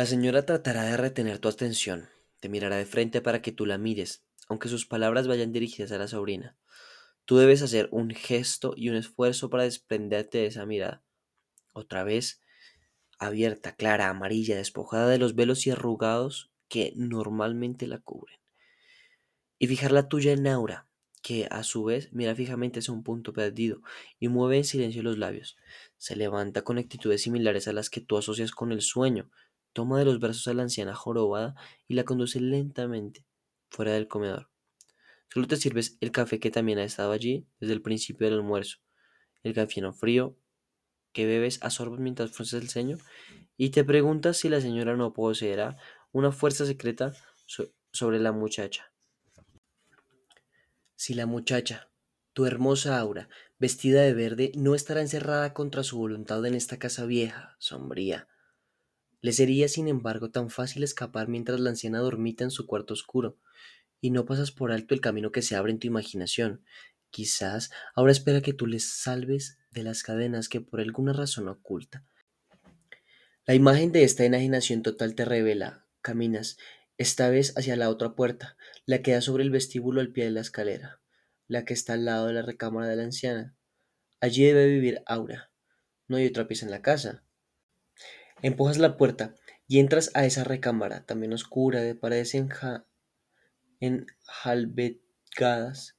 La señora tratará de retener tu atención, te mirará de frente para que tú la mires, aunque sus palabras vayan dirigidas a la sobrina. Tú debes hacer un gesto y un esfuerzo para desprenderte de esa mirada. Otra vez, abierta, clara, amarilla, despojada de los velos y arrugados que normalmente la cubren. Y fijar la tuya en Aura, que a su vez mira fijamente hacia un punto perdido y mueve en silencio los labios. Se levanta con actitudes similares a las que tú asocias con el sueño, toma de los brazos a la anciana jorobada y la conduce lentamente fuera del comedor. Solo te sirves el café que también ha estado allí desde el principio del almuerzo, el café no frío que bebes a sorbos mientras frunces el ceño y te preguntas si la señora no poseerá una fuerza secreta sobre la muchacha. Si la muchacha, tu hermosa aura, vestida de verde, no estará encerrada contra su voluntad en esta casa vieja, sombría, le sería, sin embargo, tan fácil escapar mientras la anciana dormita en su cuarto oscuro, y no pasas por alto el camino que se abre en tu imaginación. Quizás ahora espera que tú les salves de las cadenas que por alguna razón oculta. La imagen de esta enajenación total te revela. Caminas, esta vez hacia la otra puerta, la que da sobre el vestíbulo al pie de la escalera, la que está al lado de la recámara de la anciana. Allí debe vivir Aura. No hay otra pieza en la casa. Empujas la puerta y entras a esa recámara, también oscura, de paredes enjalbegadas,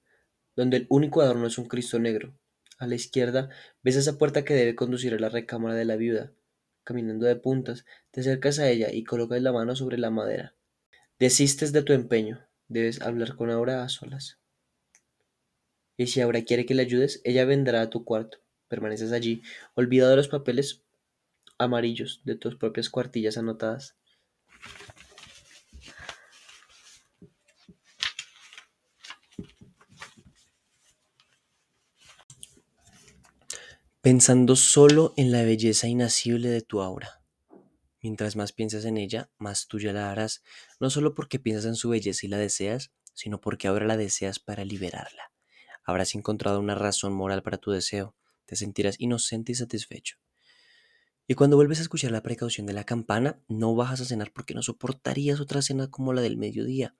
donde el único adorno es un Cristo negro. A la izquierda ves esa puerta que debe conducir a la recámara de la viuda. Caminando de puntas, te acercas a ella y colocas la mano sobre la madera. Desistes de tu empeño. Debes hablar con Aura a solas. Y si Aura quiere que le ayudes, ella vendrá a tu cuarto. Permaneces allí, olvidado de los papeles amarillos de tus propias cuartillas anotadas. Pensando solo en la belleza inacible de tu aura. Mientras más piensas en ella, más tuya la harás, no solo porque piensas en su belleza y la deseas, sino porque ahora la deseas para liberarla. Habrás encontrado una razón moral para tu deseo, te sentirás inocente y satisfecho. Y cuando vuelves a escuchar la precaución de la campana, no bajas a cenar porque no soportarías otra cena como la del mediodía.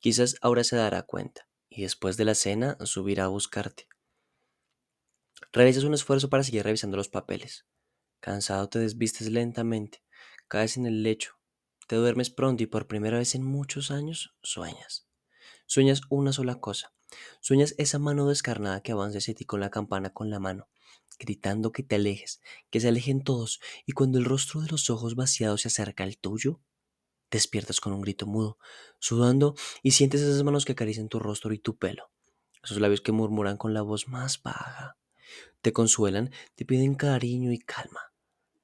Quizás ahora se dará cuenta y después de la cena subirá a buscarte. Realizas un esfuerzo para seguir revisando los papeles. Cansado te desvistes lentamente, caes en el lecho, te duermes pronto y por primera vez en muchos años sueñas. Sueñas una sola cosa. Sueñas esa mano descarnada que avanza hacia ti con la campana con la mano, gritando que te alejes, que se alejen todos, y cuando el rostro de los ojos vaciados se acerca al tuyo, despiertas con un grito mudo, sudando y sientes esas manos que acarician tu rostro y tu pelo, esos labios que murmuran con la voz más baja. Te consuelan, te piden cariño y calma.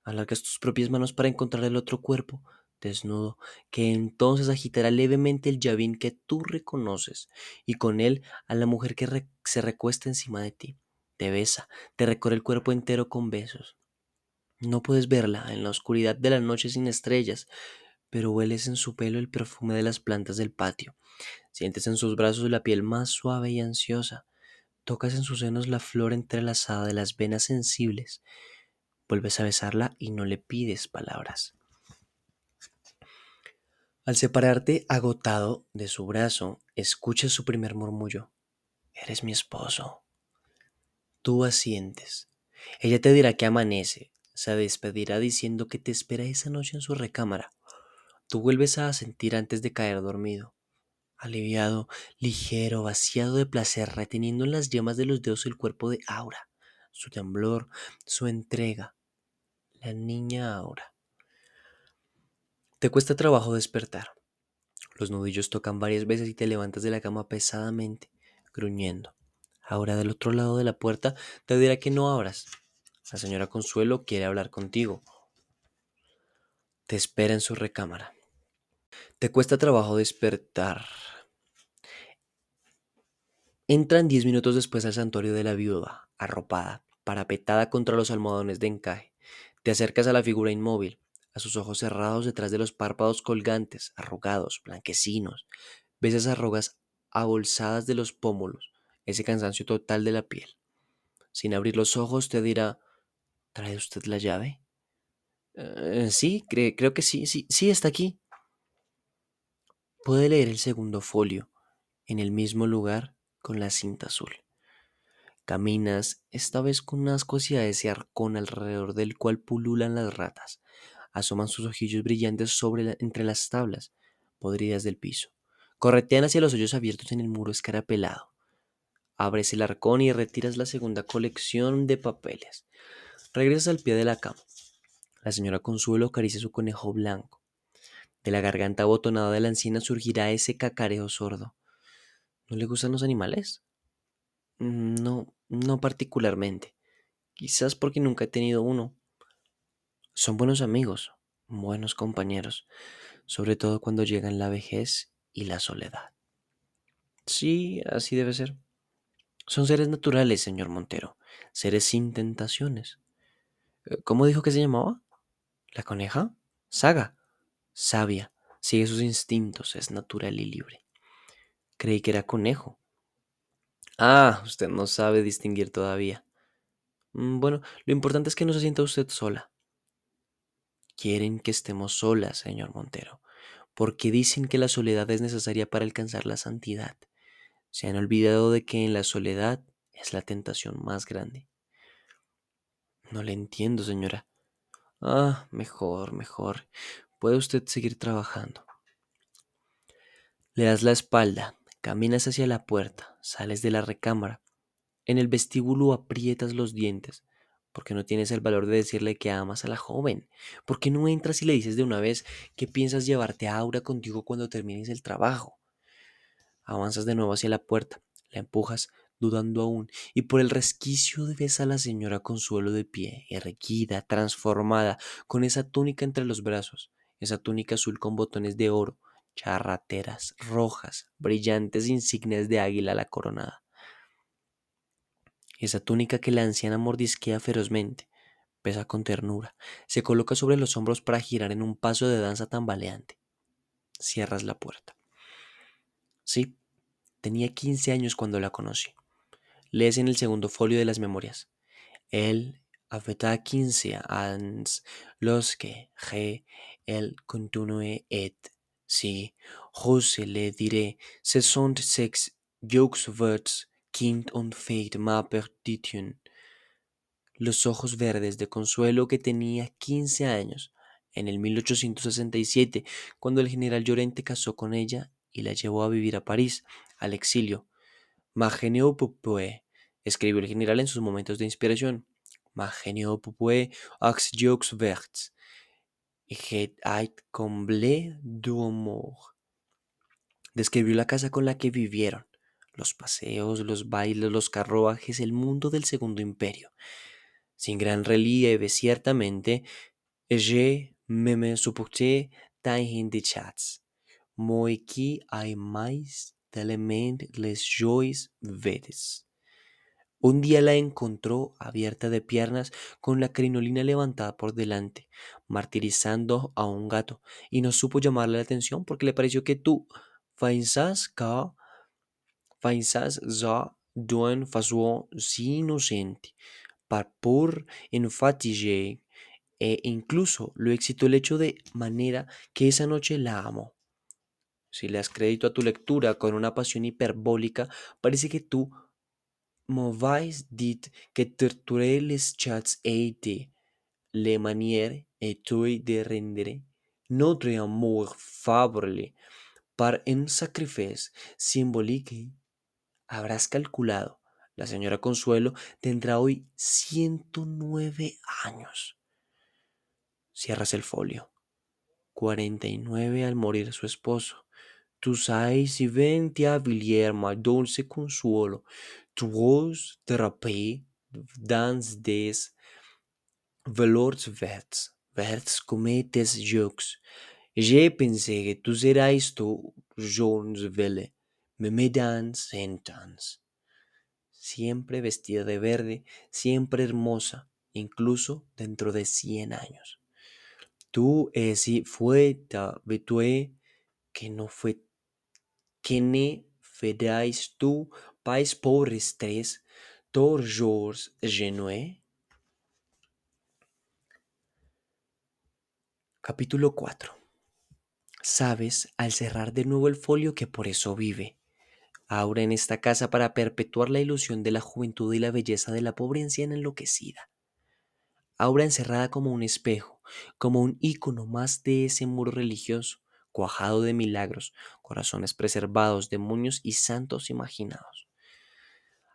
Alargas tus propias manos para encontrar el otro cuerpo, desnudo, que entonces agitará levemente el llavín que tú reconoces, y con él a la mujer que se recuesta encima de ti. Te besa, te recorre el cuerpo entero con besos. No puedes verla en la oscuridad de la noche sin estrellas, pero hueles en su pelo el perfume de las plantas del patio. Sientes en sus brazos la piel más suave y ansiosa. Tocas en sus senos la flor entrelazada de las venas sensibles. Vuelves a besarla y no le pides palabras. Al separarte agotado de su brazo, escuchas su primer murmullo. Eres mi esposo. Tú asientes. Ella te dirá que amanece. Se despedirá diciendo que te espera esa noche en su recámara. Tú vuelves a sentir antes de caer dormido. Aliviado, ligero, vaciado de placer, reteniendo en las yemas de los dedos el cuerpo de Aura, su temblor, su entrega. La niña Aura. Te cuesta trabajo despertar. Los nudillos tocan varias veces y te levantas de la cama pesadamente, gruñendo. Ahora del otro lado de la puerta te dirá que no abras. La señora Consuelo quiere hablar contigo. Te espera en su recámara. Te cuesta trabajo despertar. Entran diez minutos después al santuario de la viuda, arropada, parapetada contra los almohadones de encaje. Te acercas a la figura inmóvil a sus ojos cerrados detrás de los párpados colgantes, arrugados, blanquecinos. Ves esas arrugas abolsadas de los pómulos, ese cansancio total de la piel. Sin abrir los ojos te dirá, ¿trae usted la llave? Eh, sí, creo que sí, sí, sí, está aquí. Puede leer el segundo folio, en el mismo lugar, con la cinta azul. Caminas, esta vez con asco hacia ese arcón alrededor del cual pululan las ratas asoman sus ojillos brillantes sobre entre las tablas podridas del piso. Corretean hacia los hoyos abiertos en el muro escarapelado. Abres el arcón y retiras la segunda colección de papeles. Regresas al pie de la cama. La señora Consuelo acaricia su conejo blanco. De la garganta abotonada de la encina surgirá ese cacareo sordo. ¿No le gustan los animales? No, no particularmente. Quizás porque nunca he tenido uno. Son buenos amigos, buenos compañeros, sobre todo cuando llegan la vejez y la soledad. Sí, así debe ser. Son seres naturales, señor Montero, seres sin tentaciones. Eh, ¿Cómo dijo que se llamaba? ¿La coneja? Saga. Sabia, sigue sus instintos, es natural y libre. Creí que era conejo. Ah, usted no sabe distinguir todavía. Mm, bueno, lo importante es que no se sienta usted sola. Quieren que estemos solas, señor Montero, porque dicen que la soledad es necesaria para alcanzar la santidad. Se han olvidado de que en la soledad es la tentación más grande. No le entiendo, señora. Ah, mejor, mejor. Puede usted seguir trabajando. Le das la espalda, caminas hacia la puerta, sales de la recámara. En el vestíbulo aprietas los dientes, porque no tienes el valor de decirle que amas a la joven? ¿Por qué no entras y le dices de una vez que piensas llevarte a Aura contigo cuando termines el trabajo? Avanzas de nuevo hacia la puerta, la empujas, dudando aún, y por el resquicio ves a la señora Consuelo de pie, erguida, transformada, con esa túnica entre los brazos, esa túnica azul con botones de oro, charrateras, rojas, brillantes insignias de águila la coronada esa túnica que la anciana mordisquea ferozmente, pesa con ternura, se coloca sobre los hombros para girar en un paso de danza tambaleante. Cierras la puerta. Sí, tenía 15 años cuando la conocí. Lees en el segundo folio de las memorias. Él avait 15 ans lorsque j'ai el continue et si, je le diré, ce sont sex jokes words Kind und Fate ma perdition. los ojos verdes de Consuelo que tenía 15 años en el 1867, cuando el general Llorente casó con ella y la llevó a vivir a París, al exilio. Magenio escribió el general en sus momentos de inspiración. Magenio Pupue, ax jeux verts, et ait comble d'humour. Describió la casa con la que vivieron, los paseos, los bailes, los carruajes, el mundo del Segundo Imperio. Sin gran relieve, ciertamente, je me me supporté tan de chats, moi qui hay mais d'element les joys vedes. Un día la encontró abierta de piernas, con la crinolina levantada por delante, martirizando a un gato, y no supo llamarle la atención porque le pareció que tú que pensás ya d'une façon si inocente, par pur enfatigué, e incluso lo excitó el hecho de manera que esa noche la amó. Si le das crédito a tu lectura con una pasión hiperbólica, parece que tú m'avais dit que torturer les chats été les manières et toi de rendre notre amour favorable par un sacrifice symbolique. Habrás calculado, la señora Consuelo tendrá hoy 109 años. Cierras el folio. 49 al morir su esposo. Tu sais y venti a Villiers, dulce consuelo, tu rose drapée dans des velours verts, verts comme tes jeux. J'ai pensé que tu serais tu Jones Vele, me me dans cent ans. Siempre vestida de verde, siempre hermosa, incluso dentro de 100 años. Tú esi fue ta que no fue que ne fedáis tú pais pobres tor genue. Capítulo 4 Sabes al cerrar de nuevo el folio que por eso vive. Ahora en esta casa para perpetuar la ilusión de la juventud y la belleza de la pobre anciana enloquecida. Ahora encerrada como un espejo, como un ícono más de ese muro religioso, cuajado de milagros, corazones preservados, demonios y santos imaginados.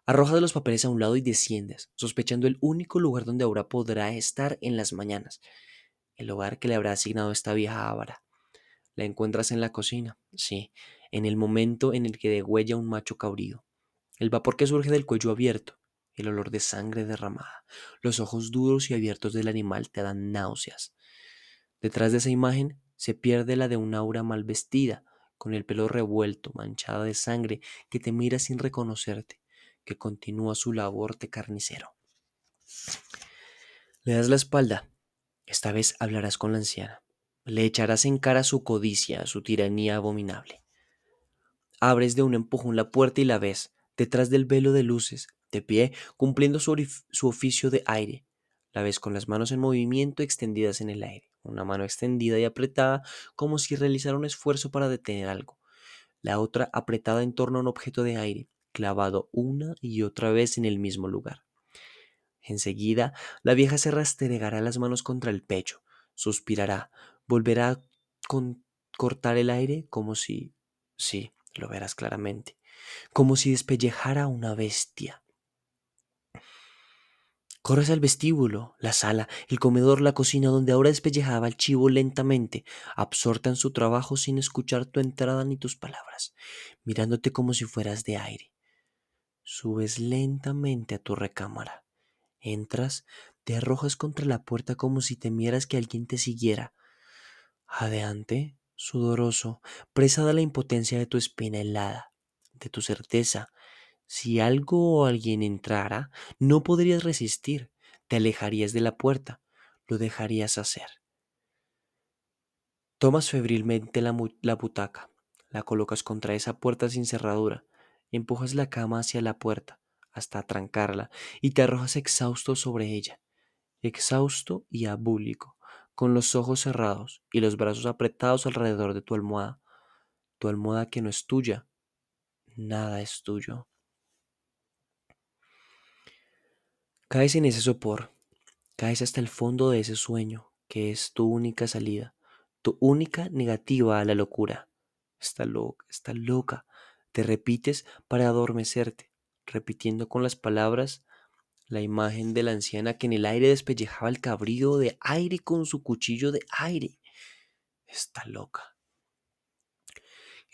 Arrojas los papeles a un lado y desciendes, sospechando el único lugar donde ahora podrá estar en las mañanas, el hogar que le habrá asignado esta vieja ávara. La encuentras en la cocina, sí, en el momento en el que degüella un macho cabrío. El vapor que surge del cuello abierto, el olor de sangre derramada, los ojos duros y abiertos del animal te dan náuseas. Detrás de esa imagen se pierde la de una aura mal vestida, con el pelo revuelto, manchada de sangre, que te mira sin reconocerte, que continúa su labor de carnicero. Le das la espalda. Esta vez hablarás con la anciana. Le echarás en cara su codicia, su tiranía abominable. Abres de un empujón la puerta y la ves, detrás del velo de luces, de pie, cumpliendo su, su oficio de aire. La ves con las manos en movimiento extendidas en el aire una mano extendida y apretada como si realizara un esfuerzo para detener algo, la otra apretada en torno a un objeto de aire, clavado una y otra vez en el mismo lugar. Enseguida, la vieja se rastregará las manos contra el pecho, suspirará, volverá a cortar el aire como si, sí, lo verás claramente, como si despellejara una bestia. Corres al vestíbulo, la sala, el comedor, la cocina, donde ahora despellejaba el chivo lentamente, absorta en su trabajo sin escuchar tu entrada ni tus palabras, mirándote como si fueras de aire. Subes lentamente a tu recámara. Entras, te arrojas contra la puerta como si temieras que alguien te siguiera. Adelante, sudoroso, presa de la impotencia de tu espina helada, de tu certeza, si algo o alguien entrara, no podrías resistir, te alejarías de la puerta, lo dejarías hacer. Tomas febrilmente la, butaca, la colocas contra esa puerta sin cerradura, empujas la cama hacia la puerta hasta atrancarla y te arrojas exhausto sobre ella, exhausto y abúlico, con los ojos cerrados y los brazos apretados alrededor de tu almohada, tu almohada que no es tuya, nada es tuyo. Caes en ese sopor Caes hasta el fondo de ese sueño, que es tu única salida, tu única negativa a la locura. Está loca, está loca. Te repites para adormecerte, repitiendo con las palabras la imagen de la anciana que en el aire despellejaba el cabrío de aire con su cuchillo de aire. Está loca.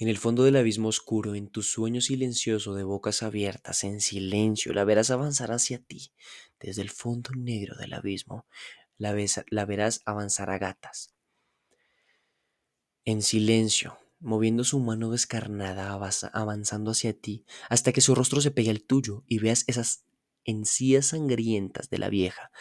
En el fondo del abismo oscuro, en tu sueño silencioso de bocas abiertas, en silencio, la verás avanzar hacia ti. Desde el fondo negro del abismo, la, verás avanzar a gatas. En silencio, moviendo su mano descarnada, avanzando hacia ti, hasta que su rostro se pegue al tuyo y veas esas encías sangrientas de la vieja,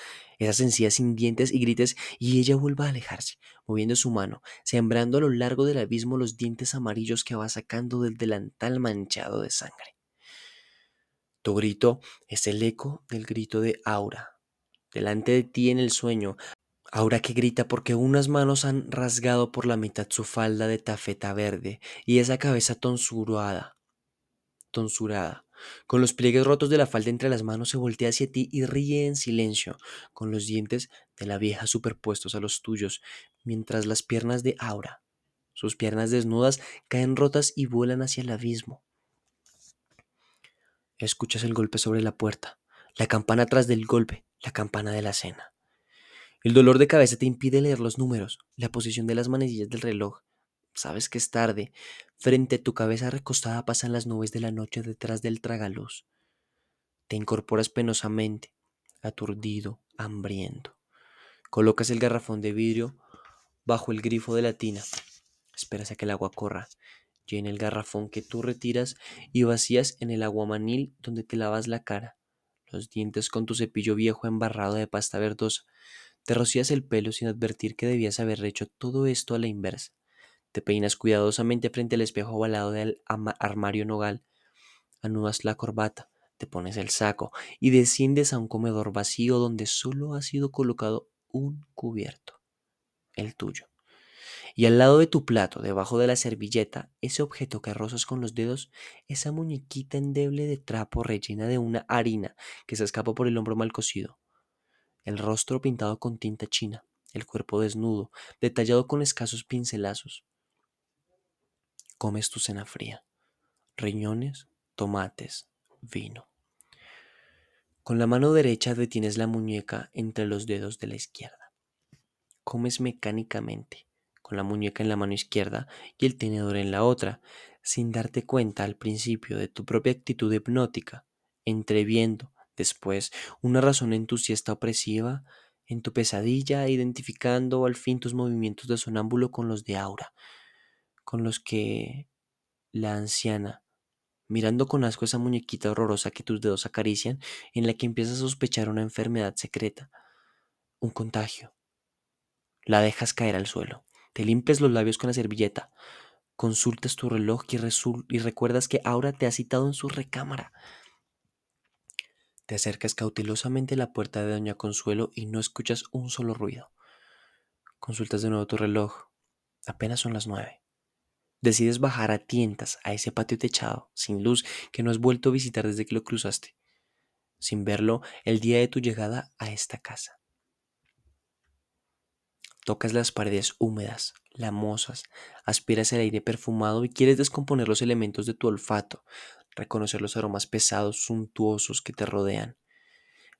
esas encías sin dientes y grites, y ella vuelva a alejarse, moviendo su mano, sembrando a lo largo del abismo los dientes amarillos que va sacando del delantal manchado de sangre. Tu grito es el eco del grito de Aura. Delante de ti en el sueño, Aura que grita porque unas manos han rasgado por la mitad su falda de tafeta verde y esa cabeza tonsurada, tonsurada, con los pliegues rotos de la falda entre las manos se voltea hacia ti y ríe en silencio, con los dientes de la vieja superpuestos a los tuyos, mientras las piernas de Aura, sus piernas desnudas, caen rotas y vuelan hacia el abismo. Escuchas el golpe sobre la puerta, la campana tras del golpe, la campana de la cena. El dolor de cabeza te impide leer los números, la posición de las manecillas del reloj, Sabes que es tarde. Frente a tu cabeza recostada pasan las nubes de la noche detrás del tragaluz. Te incorporas penosamente, aturdido, hambriento. Colocas el garrafón de vidrio bajo el grifo de la tina. Esperas a que el agua corra. Llena el garrafón que tú retiras y vacías en el aguamanil donde te lavas la cara, los dientes con tu cepillo viejo embarrado de pasta verdosa. Te rocías el pelo sin advertir que debías haber hecho todo esto a la inversa. Te peinas cuidadosamente frente al espejo ovalado del armario nogal. Anudas la corbata, te pones el saco y desciendes a un comedor vacío donde solo ha sido colocado un cubierto, el tuyo. Y al lado de tu plato, debajo de la servilleta, ese objeto que rozas con los dedos, esa muñequita endeble de trapo rellena de una harina que se escapa por el hombro mal cocido. El rostro pintado con tinta china, el cuerpo desnudo, detallado con escasos pincelazos comes tu cena fría. Riñones, tomates, vino. Con la mano derecha detienes la muñeca entre los dedos de la izquierda. Comes mecánicamente, con la muñeca en la mano izquierda y el tenedor en la otra, sin darte cuenta al principio de tu propia actitud hipnótica, entreviendo después una razón entusiasta opresiva en tu pesadilla, identificando al fin tus movimientos de sonámbulo con los de aura, con los que la anciana, mirando con asco esa muñequita horrorosa que tus dedos acarician, en la que empiezas a sospechar una enfermedad secreta, un contagio. La dejas caer al suelo, te limpias los labios con la servilleta, consultas tu reloj y, y recuerdas que ahora te ha citado en su recámara. Te acercas cautelosamente a la puerta de Doña Consuelo y no escuchas un solo ruido. Consultas de nuevo tu reloj. Apenas son las nueve. Decides bajar a tientas a ese patio techado, sin luz, que no has vuelto a visitar desde que lo cruzaste, sin verlo el día de tu llegada a esta casa. Tocas las paredes húmedas, lamosas, aspiras el aire perfumado y quieres descomponer los elementos de tu olfato, reconocer los aromas pesados, suntuosos que te rodean.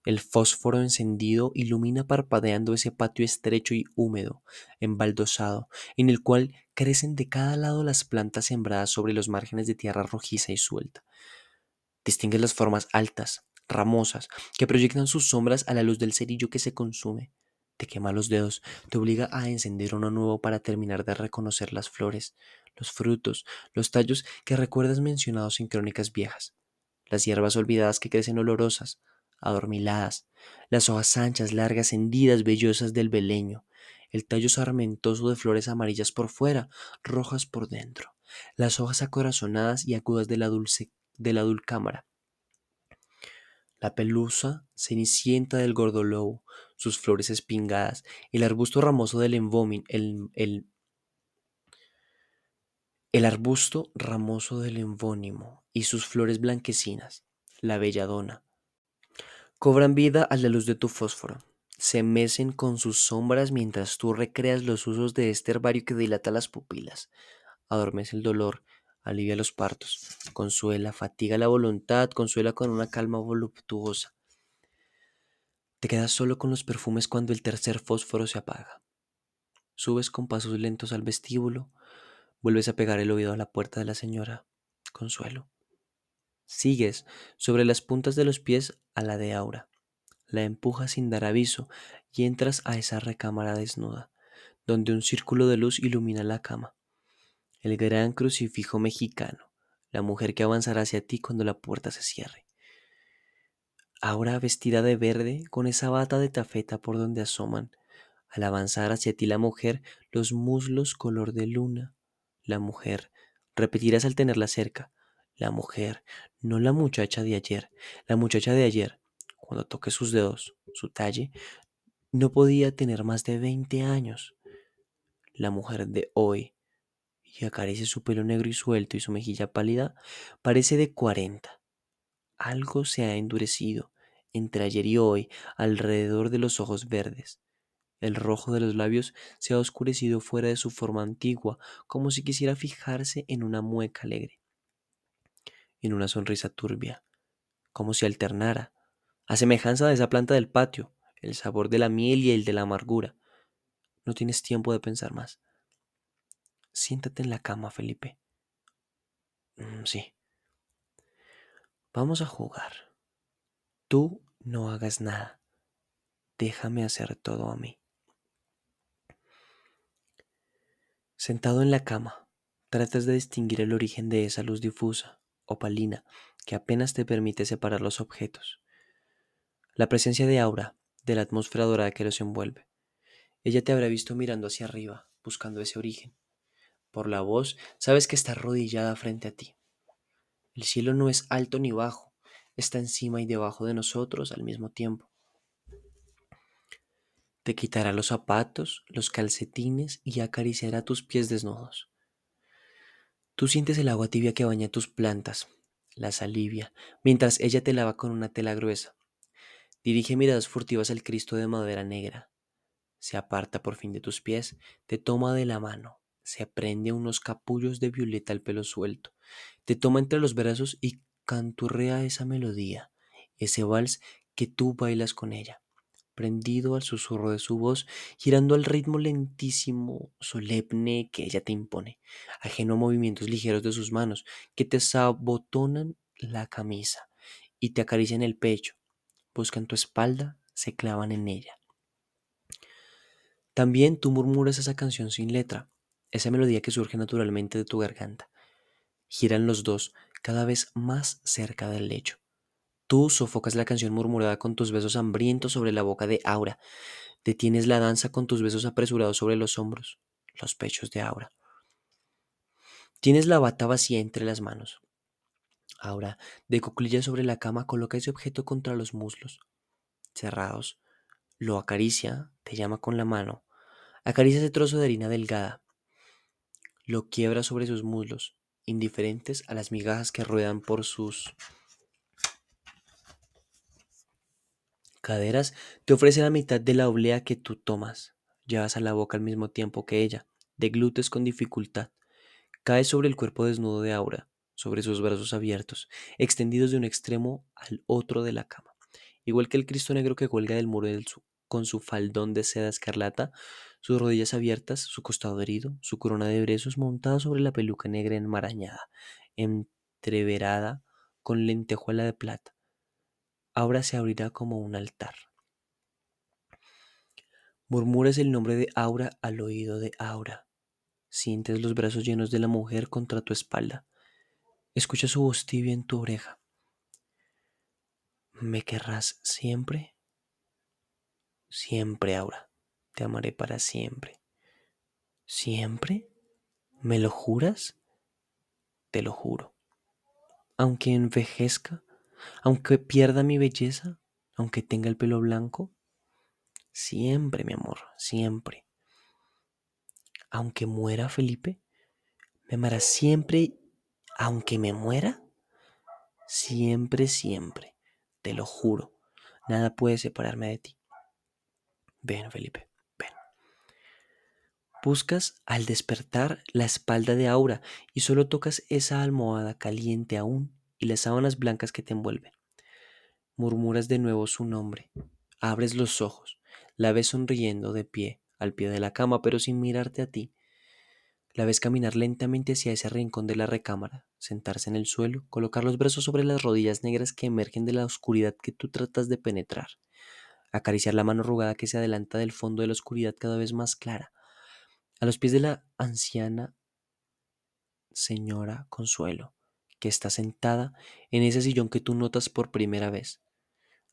El fósforo encendido ilumina parpadeando ese patio estrecho y húmedo, embaldosado, en el cual crecen de cada lado las plantas sembradas sobre los márgenes de tierra rojiza y suelta. Distingues las formas altas, ramosas, que proyectan sus sombras a la luz del cerillo que se consume. Te quema los dedos, te obliga a encender uno nuevo para terminar de reconocer las flores, los frutos, los tallos que recuerdas mencionados en crónicas viejas, las hierbas olvidadas que crecen olorosas, adormiladas, las hojas anchas, largas, hendidas, vellosas del beleño, el tallo sarmentoso de flores amarillas por fuera, rojas por dentro, las hojas acorazonadas y agudas de la, dulce, de la dulcámara, la pelusa cenicienta del gordolobo, sus flores espingadas, el arbusto ramoso del embómin, el, el, el arbusto ramoso del embónimo y sus flores blanquecinas, la belladona, cobran vida a la luz de tu fósforo. se mecen con sus sombras mientras tú recreas los usos de este herbario que dilata las pupilas, adormece el dolor, alivia los partos, consuela, fatiga la voluntad, consuela con una calma voluptuosa. Te quedas solo con los perfumes cuando el tercer fósforo se apaga. Subes con pasos lentos al vestíbulo, vuelves a pegar el oído a la puerta de la señora Consuelo. Sigues sobre las puntas de los pies a la de Aura. La empujas sin dar aviso y entras a esa recámara desnuda, donde un círculo de luz ilumina la cama. El gran crucifijo mexicano, la mujer que avanzará hacia ti cuando la puerta se cierre. Aura vestida de verde, con esa bata de tafeta por donde asoman, al avanzar hacia ti la mujer, los muslos color de luna. La mujer, repetirás al tenerla cerca, la mujer, no la muchacha de ayer, la muchacha de ayer, cuando toque sus dedos, su talle, no podía tener más de 20 años. La mujer de hoy, y acaricia su pelo negro y suelto y su mejilla pálida, parece de 40. Algo se ha endurecido entre ayer y hoy alrededor de los ojos verdes. El rojo de los labios se ha oscurecido fuera de su forma antigua, como si quisiera fijarse en una mueca alegre, en una sonrisa turbia, como si alternara, a semejanza de esa planta del patio, el sabor de la miel y el de la amargura. No tienes tiempo de pensar más. Siéntate en la cama, Felipe. Mm, sí. Vamos a jugar. Tú no hagas nada. Déjame hacer todo a mí. Sentado en la cama, tratas de distinguir el origen de esa luz difusa, opalina, que apenas te permite separar los objetos. La presencia de aura, de la atmósfera dorada que los envuelve. Ella te habrá visto mirando hacia arriba, buscando ese origen. Por la voz, sabes que está arrodillada frente a ti. El cielo no es alto ni bajo, está encima y debajo de nosotros al mismo tiempo. Te quitará los zapatos, los calcetines y acariciará tus pies desnudos. Tú sientes el agua tibia que baña tus plantas, las alivia, mientras ella te lava con una tela gruesa. Dirige miradas furtivas al Cristo de madera negra. Se aparta por fin de tus pies, te toma de la mano, se prende unos capullos de violeta al pelo suelto, te toma entre los brazos y canturrea esa melodía, ese vals que tú bailas con ella al susurro de su voz, girando al ritmo lentísimo, solemne que ella te impone, ajeno a movimientos ligeros de sus manos, que te sabotonan la camisa y te acarician el pecho, buscan tu espalda, se clavan en ella. También tú murmuras esa canción sin letra, esa melodía que surge naturalmente de tu garganta. Giran los dos cada vez más cerca del lecho. Tú sofocas la canción murmurada con tus besos hambrientos sobre la boca de Aura. Detienes la danza con tus besos apresurados sobre los hombros, los pechos de Aura. Tienes la bata vacía entre las manos. Aura, de cuclillas sobre la cama, coloca ese objeto contra los muslos. Cerrados, lo acaricia, te llama con la mano. Acaricia ese trozo de harina delgada. Lo quiebra sobre sus muslos, indiferentes a las migajas que ruedan por sus te ofrece la mitad de la oblea que tú tomas. Llevas a la boca al mismo tiempo que ella, deglutes con dificultad. Caes sobre el cuerpo desnudo de Aura, sobre sus brazos abiertos, extendidos de un extremo al otro de la cama. Igual que el Cristo negro que cuelga del muro con su faldón de seda escarlata, sus rodillas abiertas, su costado herido, su corona de brezos montada sobre la peluca negra enmarañada, entreverada con lentejuela de plata ahora se abrirá como un altar. Murmuras el nombre de Aura al oído de Aura. Sientes los brazos llenos de la mujer contra tu espalda. Escucha su voz tibia en tu oreja. ¿Me querrás siempre? Siempre, Aura. Te amaré para siempre. ¿Siempre? ¿Me lo juras? Te lo juro. Aunque envejezca, aunque pierda mi belleza, aunque tenga el pelo blanco, siempre, mi amor, siempre. Aunque muera Felipe, me amará siempre, aunque me muera, siempre, siempre, te lo juro, nada puede separarme de ti. Ven, Felipe, ven. Buscas al despertar la espalda de Aura y solo tocas esa almohada caliente aún y las sábanas blancas que te envuelven. Murmuras de nuevo su nombre. Abres los ojos. La ves sonriendo de pie, al pie de la cama, pero sin mirarte a ti. La ves caminar lentamente hacia ese rincón de la recámara, sentarse en el suelo, colocar los brazos sobre las rodillas negras que emergen de la oscuridad que tú tratas de penetrar, acariciar la mano arrugada que se adelanta del fondo de la oscuridad cada vez más clara, a los pies de la anciana señora Consuelo, que está sentada en ese sillón que tú notas por primera vez.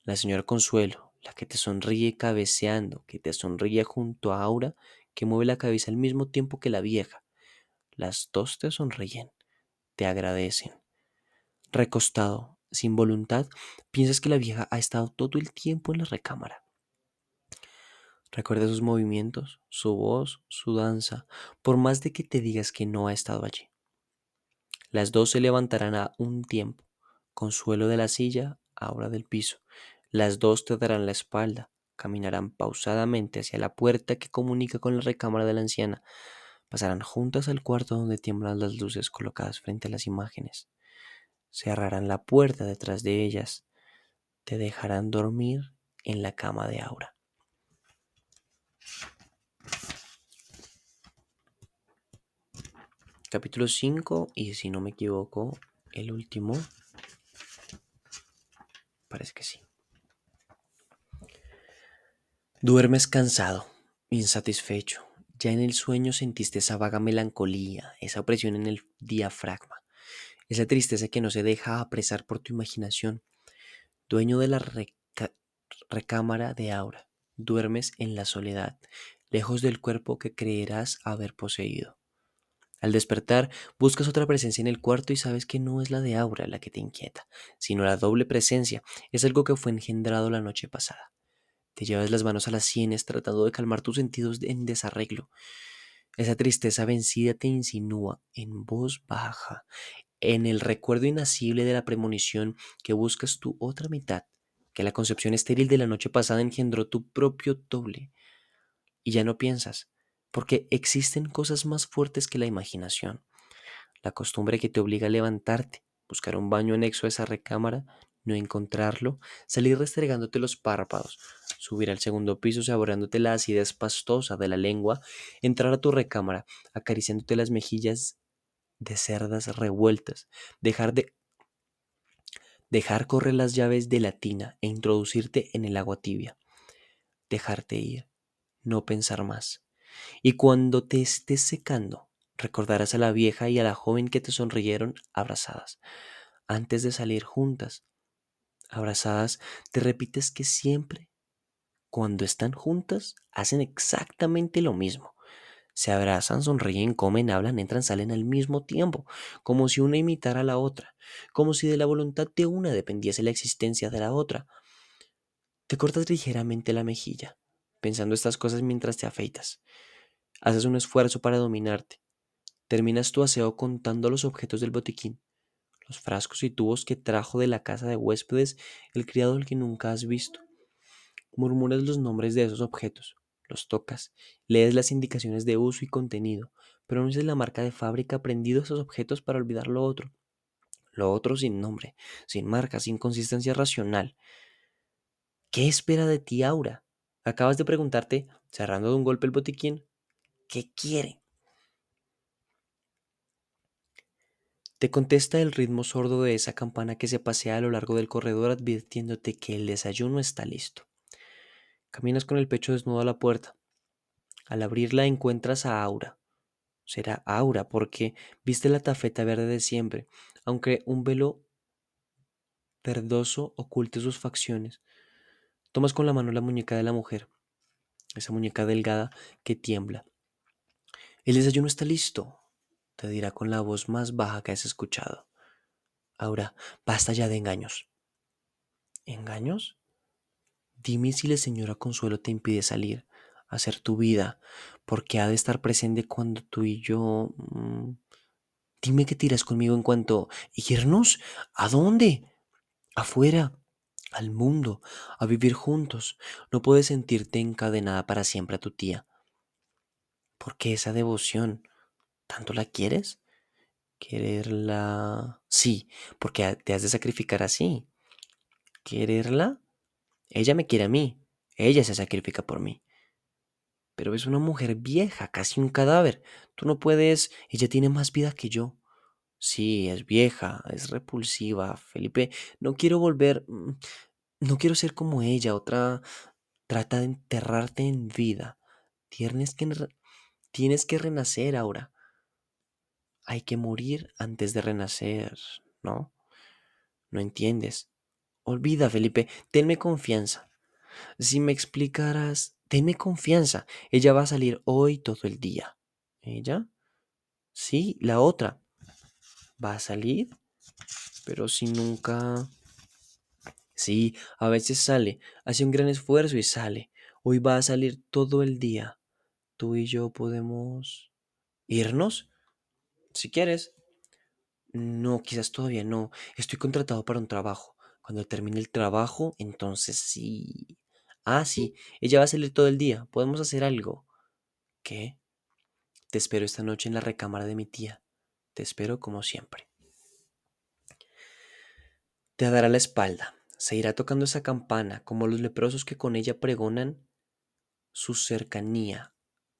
La señora Consuelo, la que te sonríe cabeceando, que te sonríe junto a Aura, que mueve la cabeza al mismo tiempo que la vieja. Las dos te sonríen, te agradecen. Recostado, sin voluntad, piensas que la vieja ha estado todo el tiempo en la recámara. Recuerda sus movimientos, su voz, su danza, por más de que te digas que no ha estado allí. Las dos se levantarán a un tiempo, consuelo de la silla, ahora del piso. Las dos te darán la espalda, caminarán pausadamente hacia la puerta que comunica con la recámara de la anciana. Pasarán juntas al cuarto donde tiemblan las luces colocadas frente a las imágenes. Cerrarán la puerta detrás de ellas. Te dejarán dormir en la cama de Aura. Capítulo 5 y si no me equivoco, el último. Parece que sí. Duermes cansado, insatisfecho. Ya en el sueño sentiste esa vaga melancolía, esa opresión en el diafragma, esa tristeza que no se deja apresar por tu imaginación. Dueño de la recámara de Aura, duermes en la soledad, lejos del cuerpo que creerás haber poseído. Al despertar, buscas otra presencia en el cuarto y sabes que no es la de Aura la que te inquieta, sino la doble presencia, es algo que fue engendrado la noche pasada. Te llevas las manos a las sienes tratando de calmar tus sentidos en desarreglo. Esa tristeza vencida te insinúa en voz baja, en el recuerdo inacible de la premonición que buscas tu otra mitad, que la concepción estéril de la noche pasada engendró tu propio doble. Y ya no piensas, porque existen cosas más fuertes que la imaginación. La costumbre que te obliga a levantarte, buscar un baño anexo a esa recámara, no encontrarlo, salir restregándote los párpados, subir al segundo piso saboreándote la acidez pastosa de la lengua, entrar a tu recámara, acariciándote las mejillas de cerdas revueltas, dejar de dejar correr las llaves de la tina e introducirte en el agua tibia, dejarte ir, no pensar más. Y cuando te estés secando, recordarás a la vieja y a la joven que te sonrieron abrazadas, antes de salir juntas. Abrazadas, te repites que siempre, cuando están juntas, hacen exactamente lo mismo. Se abrazan, sonríen, comen, hablan, entran, salen al mismo tiempo, como si una imitara a la otra, como si de la voluntad de una dependiese la existencia de la otra. Te cortas ligeramente la mejilla, pensando estas cosas mientras te afeitas. Haces un esfuerzo para dominarte. Terminas tu aseo contando los objetos del botiquín, los frascos y tubos que trajo de la casa de huéspedes el criado al que nunca has visto. Murmuras los nombres de esos objetos, los tocas, lees las indicaciones de uso y contenido, es la marca de fábrica aprendido esos objetos para olvidar lo otro. Lo otro sin nombre, sin marca, sin consistencia racional. ¿Qué espera de ti, Aura? Acabas de preguntarte, cerrando de un golpe el botiquín, ¿qué quiere? Te contesta el ritmo sordo de esa campana que se pasea a lo largo del corredor advirtiéndote que el desayuno está listo. Caminas con el pecho desnudo a la puerta. Al abrirla encuentras a Aura. Será Aura porque viste la tafeta verde de siempre, aunque un velo verdoso oculte sus facciones. Tomas con la mano la muñeca de la mujer, esa muñeca delgada que tiembla. El desayuno está listo, te dirá con la voz más baja que has escuchado. Ahora, basta ya de engaños. ¿Engaños? Dime si la señora Consuelo te impide salir, hacer tu vida, porque ha de estar presente cuando tú y yo... Mm, dime que tiras conmigo en cuanto... ¿Irnos? ¿A dónde? Afuera, al mundo, a vivir juntos. No puedes sentirte encadenada para siempre a tu tía. ¿Por qué esa devoción? ¿Tanto la quieres? ¿Quererla? Sí, porque te has de sacrificar así. ¿Quererla? Ella me quiere a mí. Ella se sacrifica por mí. Pero es una mujer vieja, casi un cadáver. Tú no puedes... Ella tiene más vida que yo. Sí, es vieja, es repulsiva, Felipe. No quiero volver... Mm, no quiero ser como ella, otra... Trata de enterrarte en vida. Tienes que, tienes que renacer ahora. Hay que morir antes de renacer, ¿no? No entiendes. Olvida, Felipe, tenme confianza. Si me explicaras, tenme confianza. Ella va a salir hoy todo el día. ¿Ella? Sí, la otra. ¿Va a salir? Pero si nunca... Sí, a veces sale, hace un gran esfuerzo y sale. Hoy va a salir todo el día. Tú y yo podemos... ¿Irnos? Si quieres. No, quizás todavía no. Estoy contratado para un trabajo. Cuando termine el trabajo, entonces sí. Ah, sí, ella va a salir todo el día. Podemos hacer algo. ¿Qué? Te espero esta noche en la recámara de mi tía. Te espero como siempre. Te dará la espalda. Se irá tocando esa campana como los leprosos que con ella pregonan su cercanía.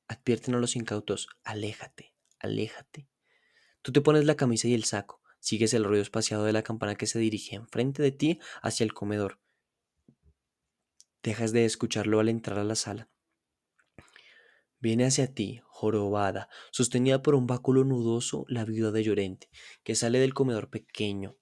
Advierten a los incautos, aléjate, aléjate. Tú te pones la camisa y el saco. Sigues el ruido espaciado de la campana que se dirige enfrente de ti hacia el comedor. Dejas de escucharlo al entrar a la sala. Viene hacia ti, jorobada, sostenida por un báculo nudoso, la viuda de Llorente, que sale del comedor pequeño,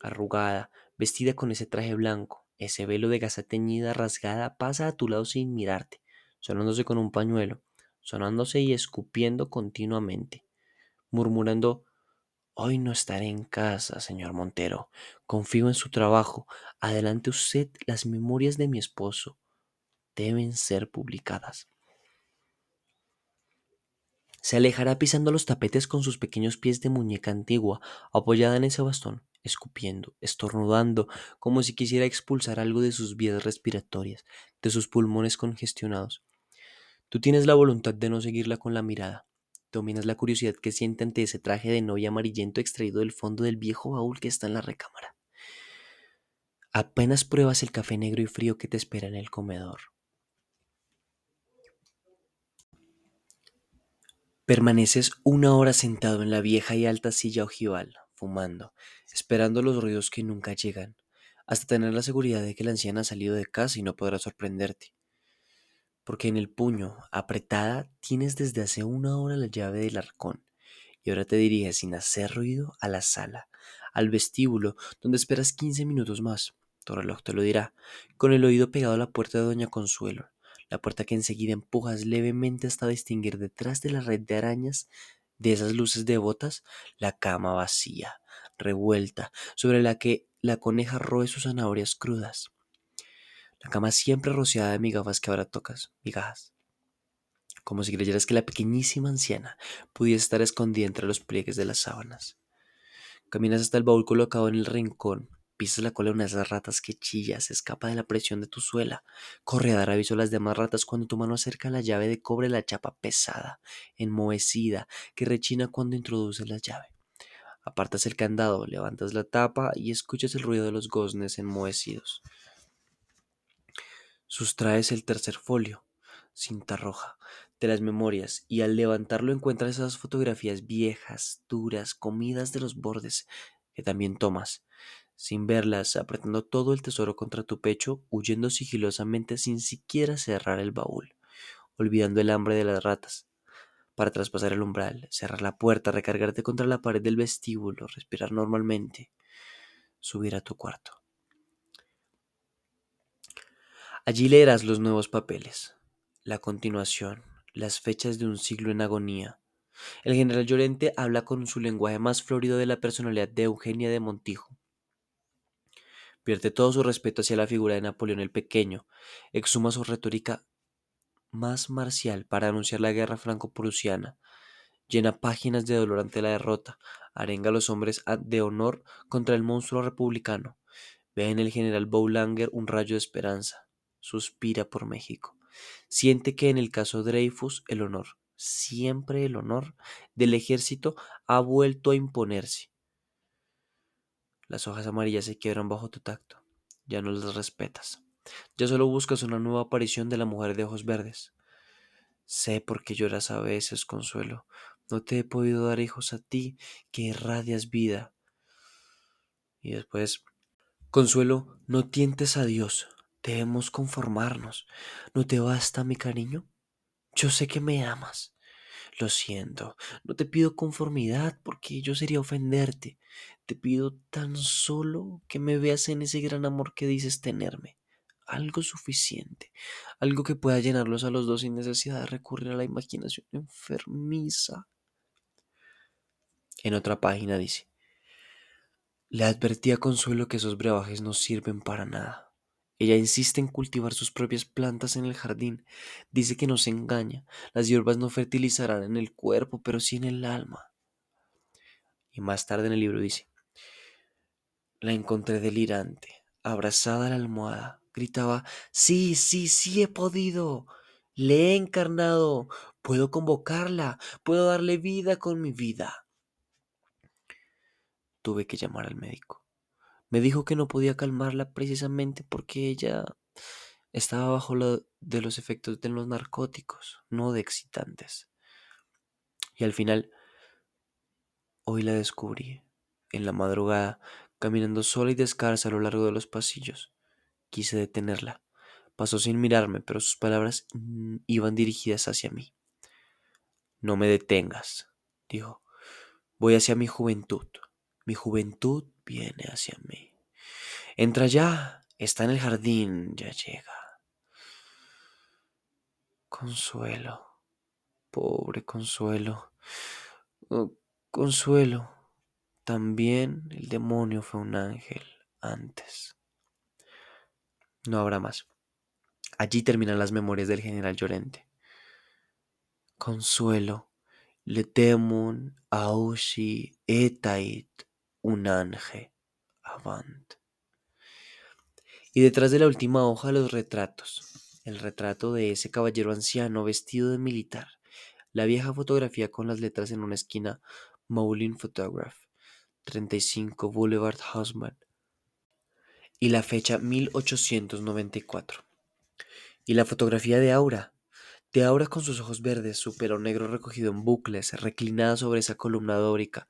arrugada, vestida con ese traje blanco, ese velo de gasa teñida rasgada, pasa a tu lado sin mirarte, sonándose con un pañuelo, sonándose y escupiendo continuamente, murmurando Hoy no estaré en casa, señor Montero. Confío en su trabajo. Adelante usted, las memorias de mi esposo deben ser publicadas. Se alejará pisando los tapetes con sus pequeños pies de muñeca antigua, apoyada en ese bastón, escupiendo, estornudando, como si quisiera expulsar algo de sus vías respiratorias, de sus pulmones congestionados. Tú tienes la voluntad de no seguirla con la mirada. Dominas la curiosidad que siente ante ese traje de novia amarillento extraído del fondo del viejo baúl que está en la recámara. Apenas pruebas el café negro y frío que te espera en el comedor. Permaneces una hora sentado en la vieja y alta silla ojival, fumando, esperando los ruidos que nunca llegan, hasta tener la seguridad de que la anciana ha salido de casa y no podrá sorprenderte. Porque en el puño, apretada, tienes desde hace una hora la llave del arcón, y ahora te diriges sin hacer ruido a la sala, al vestíbulo, donde esperas quince minutos más. Tu reloj te lo dirá, con el oído pegado a la puerta de Doña Consuelo, la puerta que enseguida empujas levemente hasta distinguir detrás de la red de arañas de esas luces devotas la cama vacía, revuelta, sobre la que la coneja roe sus zanahorias crudas. La cama siempre rociada de migafas que ahora tocas, migajas. Como si creyeras que la pequeñísima anciana pudiese estar escondida entre los pliegues de las sábanas. Caminas hasta el baúl colocado en el rincón, Pisas la cola de unas ratas que chilla, se escapa de la presión de tu suela. Corre a dar aviso a las demás ratas cuando tu mano acerca la llave de cobre la chapa pesada, enmohecida, que rechina cuando introduces la llave. Apartas el candado, levantas la tapa y escuchas el ruido de los goznes enmohecidos. Sustraes el tercer folio, cinta roja, de las memorias y al levantarlo encuentras esas fotografías viejas, duras, comidas de los bordes, que también tomas sin verlas, apretando todo el tesoro contra tu pecho, huyendo sigilosamente sin siquiera cerrar el baúl, olvidando el hambre de las ratas, para traspasar el umbral, cerrar la puerta, recargarte contra la pared del vestíbulo, respirar normalmente, subir a tu cuarto. Allí leerás los nuevos papeles, la continuación, las fechas de un siglo en agonía. El general Llorente habla con su lenguaje más florido de la personalidad de Eugenia de Montijo Pierde todo su respeto hacia la figura de Napoleón el Pequeño, exhuma su retórica más marcial para anunciar la guerra franco-prusiana, llena páginas de dolor ante la derrota, arenga a los hombres de honor contra el monstruo republicano, Ve en el general Boulanger un rayo de esperanza. Suspira por México. Siente que en el caso Dreyfus el honor, siempre el honor, del ejército ha vuelto a imponerse. Las hojas amarillas se quiebran bajo tu tacto. Ya no las respetas. Ya solo buscas una nueva aparición de la mujer de ojos verdes. Sé por qué lloras a veces, Consuelo. No te he podido dar hijos a ti, que irradias vida. Y después, Consuelo, no tientes a Dios. Debemos conformarnos. ¿No te basta mi cariño? Yo sé que me amas. Lo siento, no te pido conformidad porque yo sería ofenderte. Te pido tan solo que me veas en ese gran amor que dices tenerme. Algo suficiente, algo que pueda llenarlos a los dos sin necesidad de recurrir a la imaginación enfermiza. En otra página dice, le advertí a Consuelo que esos brebajes no sirven para nada. Ella insiste en cultivar sus propias plantas en el jardín. Dice que no se engaña. Las hierbas no fertilizarán en el cuerpo, pero sí en el alma. Y más tarde en el libro dice, la encontré delirante, abrazada a la almohada. Gritaba, sí, sí, sí he podido. Le he encarnado. Puedo convocarla. Puedo darle vida con mi vida. Tuve que llamar al médico. Me dijo que no podía calmarla precisamente porque ella estaba bajo lo de los efectos de los narcóticos, no de excitantes. Y al final, hoy la descubrí, en la madrugada, caminando sola y descalza a lo largo de los pasillos. Quise detenerla. Pasó sin mirarme, pero sus palabras mm, iban dirigidas hacia mí. No me detengas, dijo. Voy hacia mi juventud. Mi juventud viene hacia mí. Entra ya, está en el jardín, ya llega. Consuelo, pobre Consuelo. Oh, consuelo, también el demonio fue un ángel antes. No habrá más. Allí terminan las memorias del general Llorente. Consuelo, le demon ausi etait un ángel avant. Y detrás de la última hoja los retratos. El retrato de ese caballero anciano vestido de militar. La vieja fotografía con las letras en una esquina. Moulin Photograph. 35 Boulevard Haussmann. Y la fecha 1894. Y la fotografía de Aura. De Aura con sus ojos verdes, su pelo negro recogido en bucles, reclinada sobre esa columna dórica,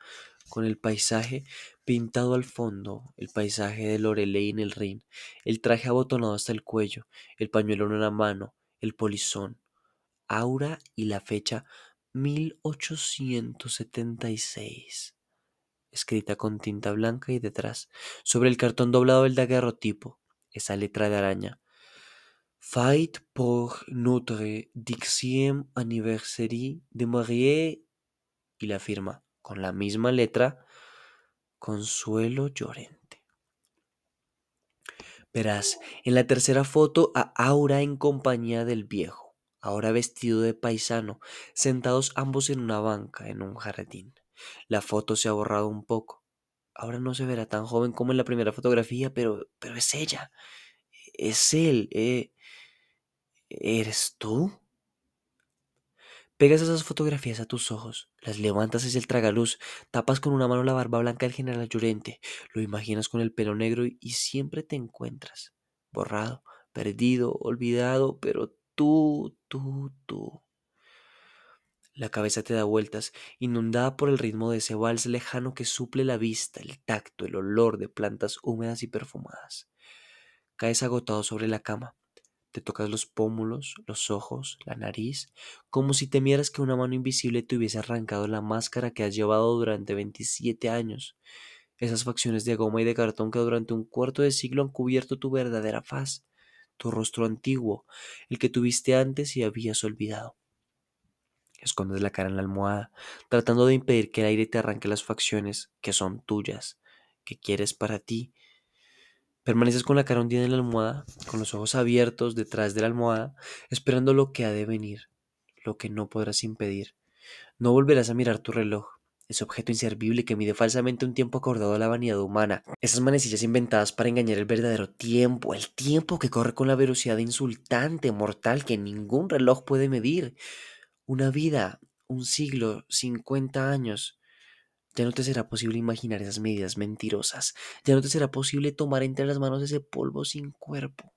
con el paisaje pintado al fondo, el paisaje de Loreley en el Rin, el traje abotonado hasta el cuello, el pañuelo en la mano, el polizón, aura y la fecha 1876, escrita con tinta blanca y detrás, sobre el cartón doblado del daguerrotipo, esa letra de araña. Fight pour notre dixième anniversaire de mariée y la firma con la misma letra, Consuelo Llorente. Verás en la tercera foto a Aura en compañía del viejo, ahora vestido de paisano, sentados ambos en una banca en un jardín. La foto se ha borrado un poco. Ahora no se verá tan joven como en la primera fotografía, pero, pero es ella. Es él. Eh, ¿Eres tú? Pegas esas fotografías a tus ojos, las levantas hacia el tragaluz, tapas con una mano la barba blanca del general Llorente, lo imaginas con el pelo negro y siempre te encuentras, borrado, perdido, olvidado, pero tú, tú, tú. La cabeza te da vueltas, inundada por el ritmo de ese vals lejano que suple la vista, el tacto, el olor de plantas húmedas y perfumadas. Caes agotado sobre la cama, te tocas los pómulos, los ojos, la nariz, como si temieras que una mano invisible te hubiese arrancado la máscara que has llevado durante 27 años. Esas facciones de goma y de cartón que durante un cuarto de siglo han cubierto tu verdadera faz, tu rostro antiguo, el que tuviste antes y habías olvidado. Escondes la cara en la almohada, tratando de impedir que el aire te arranque las facciones que son tuyas, que quieres para ti Permaneces con la cara hundida en la almohada, con los ojos abiertos detrás de la almohada, esperando lo que ha de venir, lo que no podrás impedir. No volverás a mirar tu reloj. ese objeto inservible que mide falsamente un tiempo acordado a la vanidad humana, esas manecillas inventadas para engañar el verdadero tiempo, el tiempo que corre con la velocidad insultante, mortal, que ningún reloj puede medir. Una vida, un siglo, cincuenta años. Ya no te será posible imaginar esas medidas mentirosas. Ya no te será posible tomar entre las manos ese polvo sin cuerpo.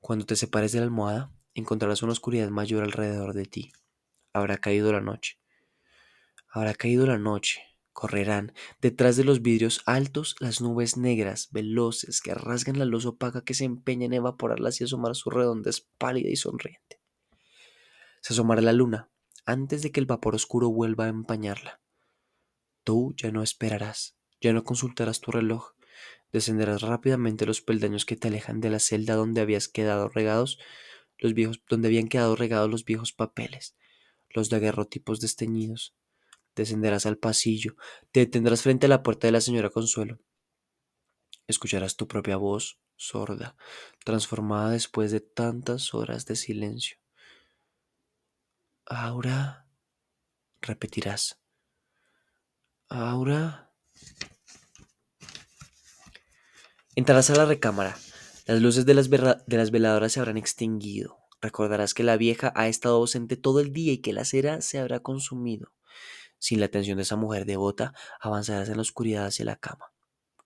Cuando te separes de la almohada, encontrarás una oscuridad mayor alrededor de ti. Habrá caído la noche. Habrá caído la noche. Correrán detrás de los vidrios altos las nubes negras, veloces, que rasgan la luz opaca que se empeña en evaporarlas y asomar su redondez pálida y sonriente. Se asomará la luna antes de que el vapor oscuro vuelva a empañarla. Tú ya no esperarás, ya no consultarás tu reloj, descenderás rápidamente los peldaños que te alejan de la celda donde habías quedado regados los viejos, donde habían quedado regados los viejos papeles, los daguerrotipos desteñidos. Descenderás al pasillo, te detendrás frente a la puerta de la señora Consuelo. Escucharás tu propia voz, sorda, transformada después de tantas horas de silencio. Aura, repetirás. Aura. Entrarás a la recámara. Las luces de las, veladoras se habrán extinguido. Recordarás que la vieja ha estado ausente todo el día y que la cera se habrá consumido. Sin la atención de esa mujer devota, avanzarás en la oscuridad hacia la cama.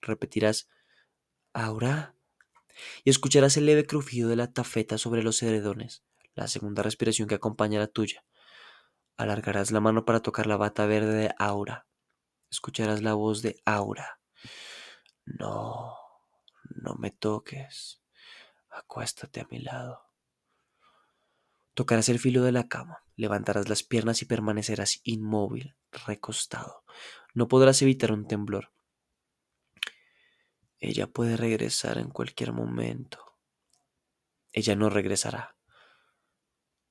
Repetirás, Aura, y escucharás el leve crujido de la tafeta sobre los edredones, la segunda respiración que acompaña a la tuya. Alargarás la mano para tocar la bata verde de Aura. Escucharás la voz de Aura. No, no me toques. Acuéstate a mi lado. Tocarás el filo de la cama, levantarás las piernas y permanecerás inmóvil, recostado. No podrás evitar un temblor. Ella puede regresar en cualquier momento. Ella no regresará.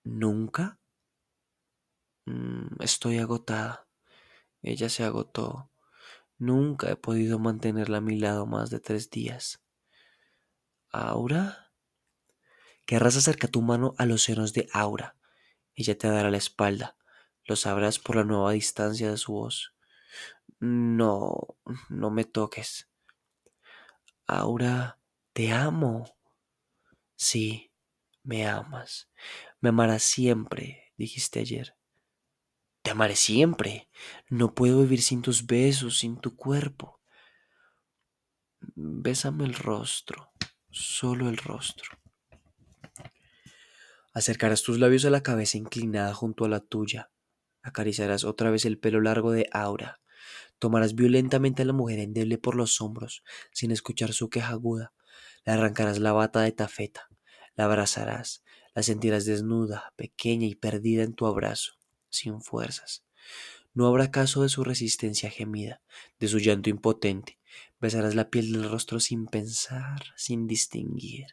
¿Nunca? Mm, estoy agotada. Ella se agotó. Nunca he podido mantenerla a mi lado más de tres días. ¿Aura? Querrás acercar tu mano a los senos de Aura. Ella te dará la espalda. Lo sabrás por la nueva distancia de su voz. No, no me toques. Aura, te amo. Sí, me amas. Me amarás siempre, dijiste ayer. Te amaré siempre. No puedo vivir sin tus besos, sin tu cuerpo. Bésame el rostro, solo el rostro. Acercarás tus labios a la cabeza inclinada junto a la tuya. Acariciarás otra vez el pelo largo de Aura. Tomarás violentamente a la mujer endeble por los hombros, sin escuchar su queja aguda. Le arrancarás la bata de tafeta. La abrazarás. La sentirás desnuda, pequeña y perdida en tu abrazo, sin fuerzas. No habrá caso de su resistencia gemida, de su llanto impotente. Besarás la piel del rostro sin pensar, sin distinguir.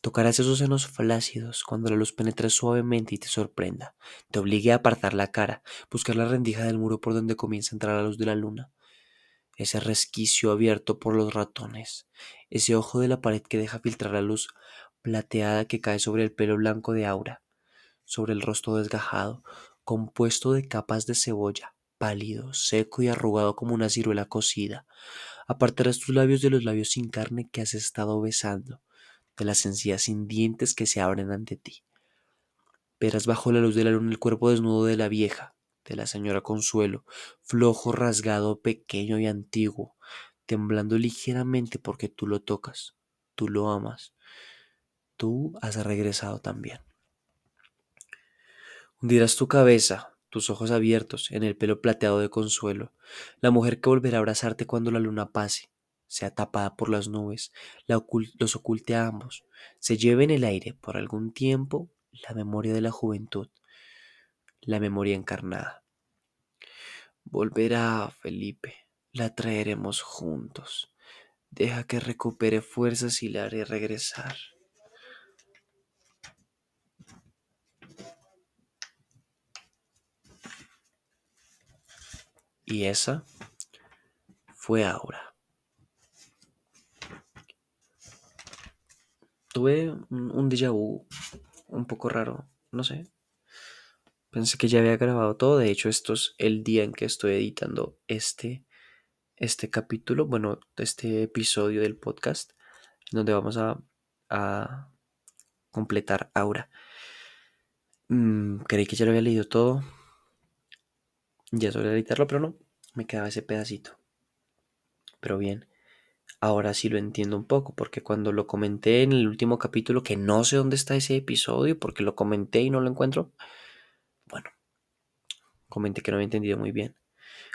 Tocarás esos senos flácidos cuando la luz penetre suavemente y te sorprenda, te obligue a apartar la cara, buscar la rendija del muro por donde comienza a entrar la luz de la luna, ese resquicio abierto por los ratones, ese ojo de la pared que deja filtrar la luz plateada que cae sobre el pelo blanco de Aura, sobre el rostro desgajado, compuesto de capas de cebolla, pálido, seco y arrugado como una ciruela cocida. Apartarás tus labios de los labios sin carne que has estado besando de las encías sin dientes que se abren ante ti. Verás bajo la luz de la luna el cuerpo desnudo de la vieja, de la señora Consuelo, flojo, rasgado, pequeño y antiguo, temblando ligeramente porque tú lo tocas, tú lo amas, tú has regresado también. Hundirás tu cabeza, tus ojos abiertos, en el pelo plateado de Consuelo, la mujer que volverá a abrazarte cuando la luna pase, sea tapada por las nubes, los oculte a ambos, se lleve en el aire por algún tiempo la memoria de la juventud, la memoria encarnada. Volverá, Felipe, la traeremos juntos. Deja que recupere fuerzas y la haré regresar. Y esa fue Aura. tuve un, déjà vu un poco raro, no sé. Pensé que ya había grabado todo. De hecho, esto es el día en que estoy editando este, este capítulo, bueno, este episodio del podcast, donde vamos a, a completar Aura. Mm, creí que ya lo había leído todo. Ya sobre editarlo, pero no. Me quedaba ese pedacito. Pero bien. Ahora sí lo entiendo un poco, porque cuando lo comenté en el último capítulo, que no sé dónde está ese episodio, porque lo comenté y no lo encuentro, bueno, comenté que no había entendido muy bien.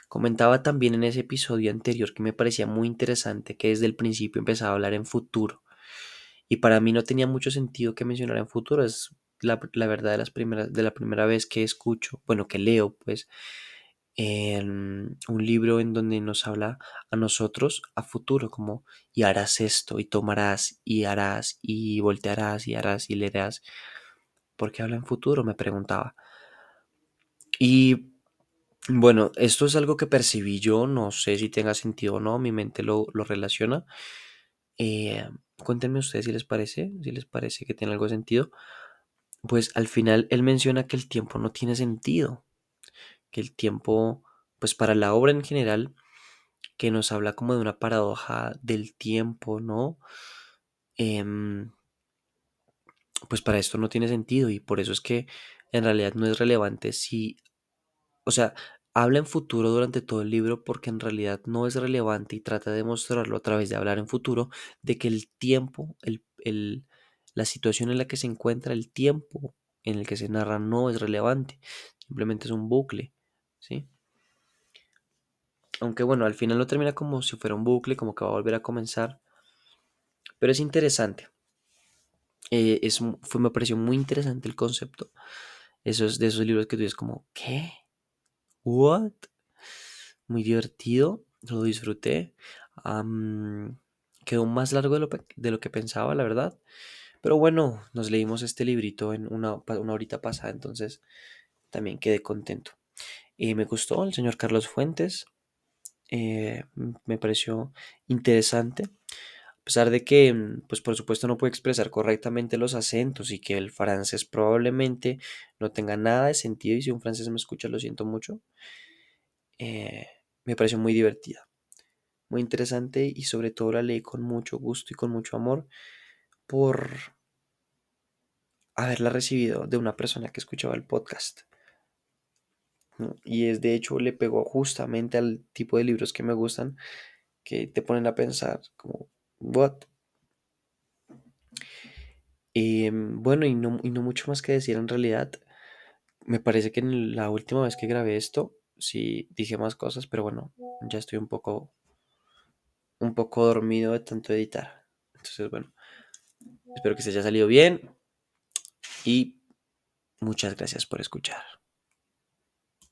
Comentaba también en ese episodio anterior que me parecía muy interesante que desde el principio empezaba a hablar en futuro. Y para mí no tenía mucho sentido que mencionara en futuro. Es la, verdad de, las primeras, de la primera vez que escucho, bueno, que leo, pues, un libro en donde nos habla a nosotros a futuro, como y harás esto, y tomarás, y harás, y voltearás, y harás, y leerás. ¿Por qué habla en futuro? Me preguntaba. Y bueno, esto es algo que percibí yo, no sé si tenga sentido o no, mi mente lo, relaciona. Eh, cuéntenme ustedes si les parece, si les parece que tiene algo de sentido. Pues al final él menciona que el tiempo no tiene sentido que el tiempo, pues para la obra en general, que nos habla como de una paradoja del tiempo, ¿no? Em, pues para esto no tiene sentido y por eso es que en realidad no es relevante si, o sea, habla en futuro durante todo el libro porque en realidad no es relevante y trata de mostrarlo a través de hablar en futuro de que el tiempo, el, la situación en la que se encuentra, el tiempo en el que se narra no es relevante, simplemente es un bucle. ¿Sí? Aunque bueno, al final no termina como si fuera un bucle, como que va a volver a comenzar. Pero es interesante. Eh, es, fue, me pareció muy interesante el concepto. Esos, de esos libros que tú dices como, ¿qué? ¿What? Muy divertido, lo disfruté. quedó más largo de lo, de lo, que pensaba, la verdad. Pero bueno, nos leímos este librito en una, una horita pasada, entonces también quedé contento. Y me gustó el señor Carlos Fuentes. Eh, me pareció interesante. A pesar de que, mm, pues por supuesto no puede expresar correctamente los acentos y que el francés probablemente no tenga nada de sentido y si un francés me escucha lo siento mucho. Eh, me pareció muy divertida, muy interesante y sobre todo la leí con mucho gusto y con mucho amor por haberla recibido de una persona que escuchaba el podcast. Y es de hecho le pegó justamente al tipo de libros que me gustan, que te ponen a pensar como, ¿what? Em, bueno, y no, y no mucho más que decir en realidad. Me parece que en la última vez que grabé esto, sí dije más cosas, pero bueno, ya estoy un poco, un poco dormido de tanto editar. Entonces, bueno, espero que se haya salido bien y muchas gracias por escuchar.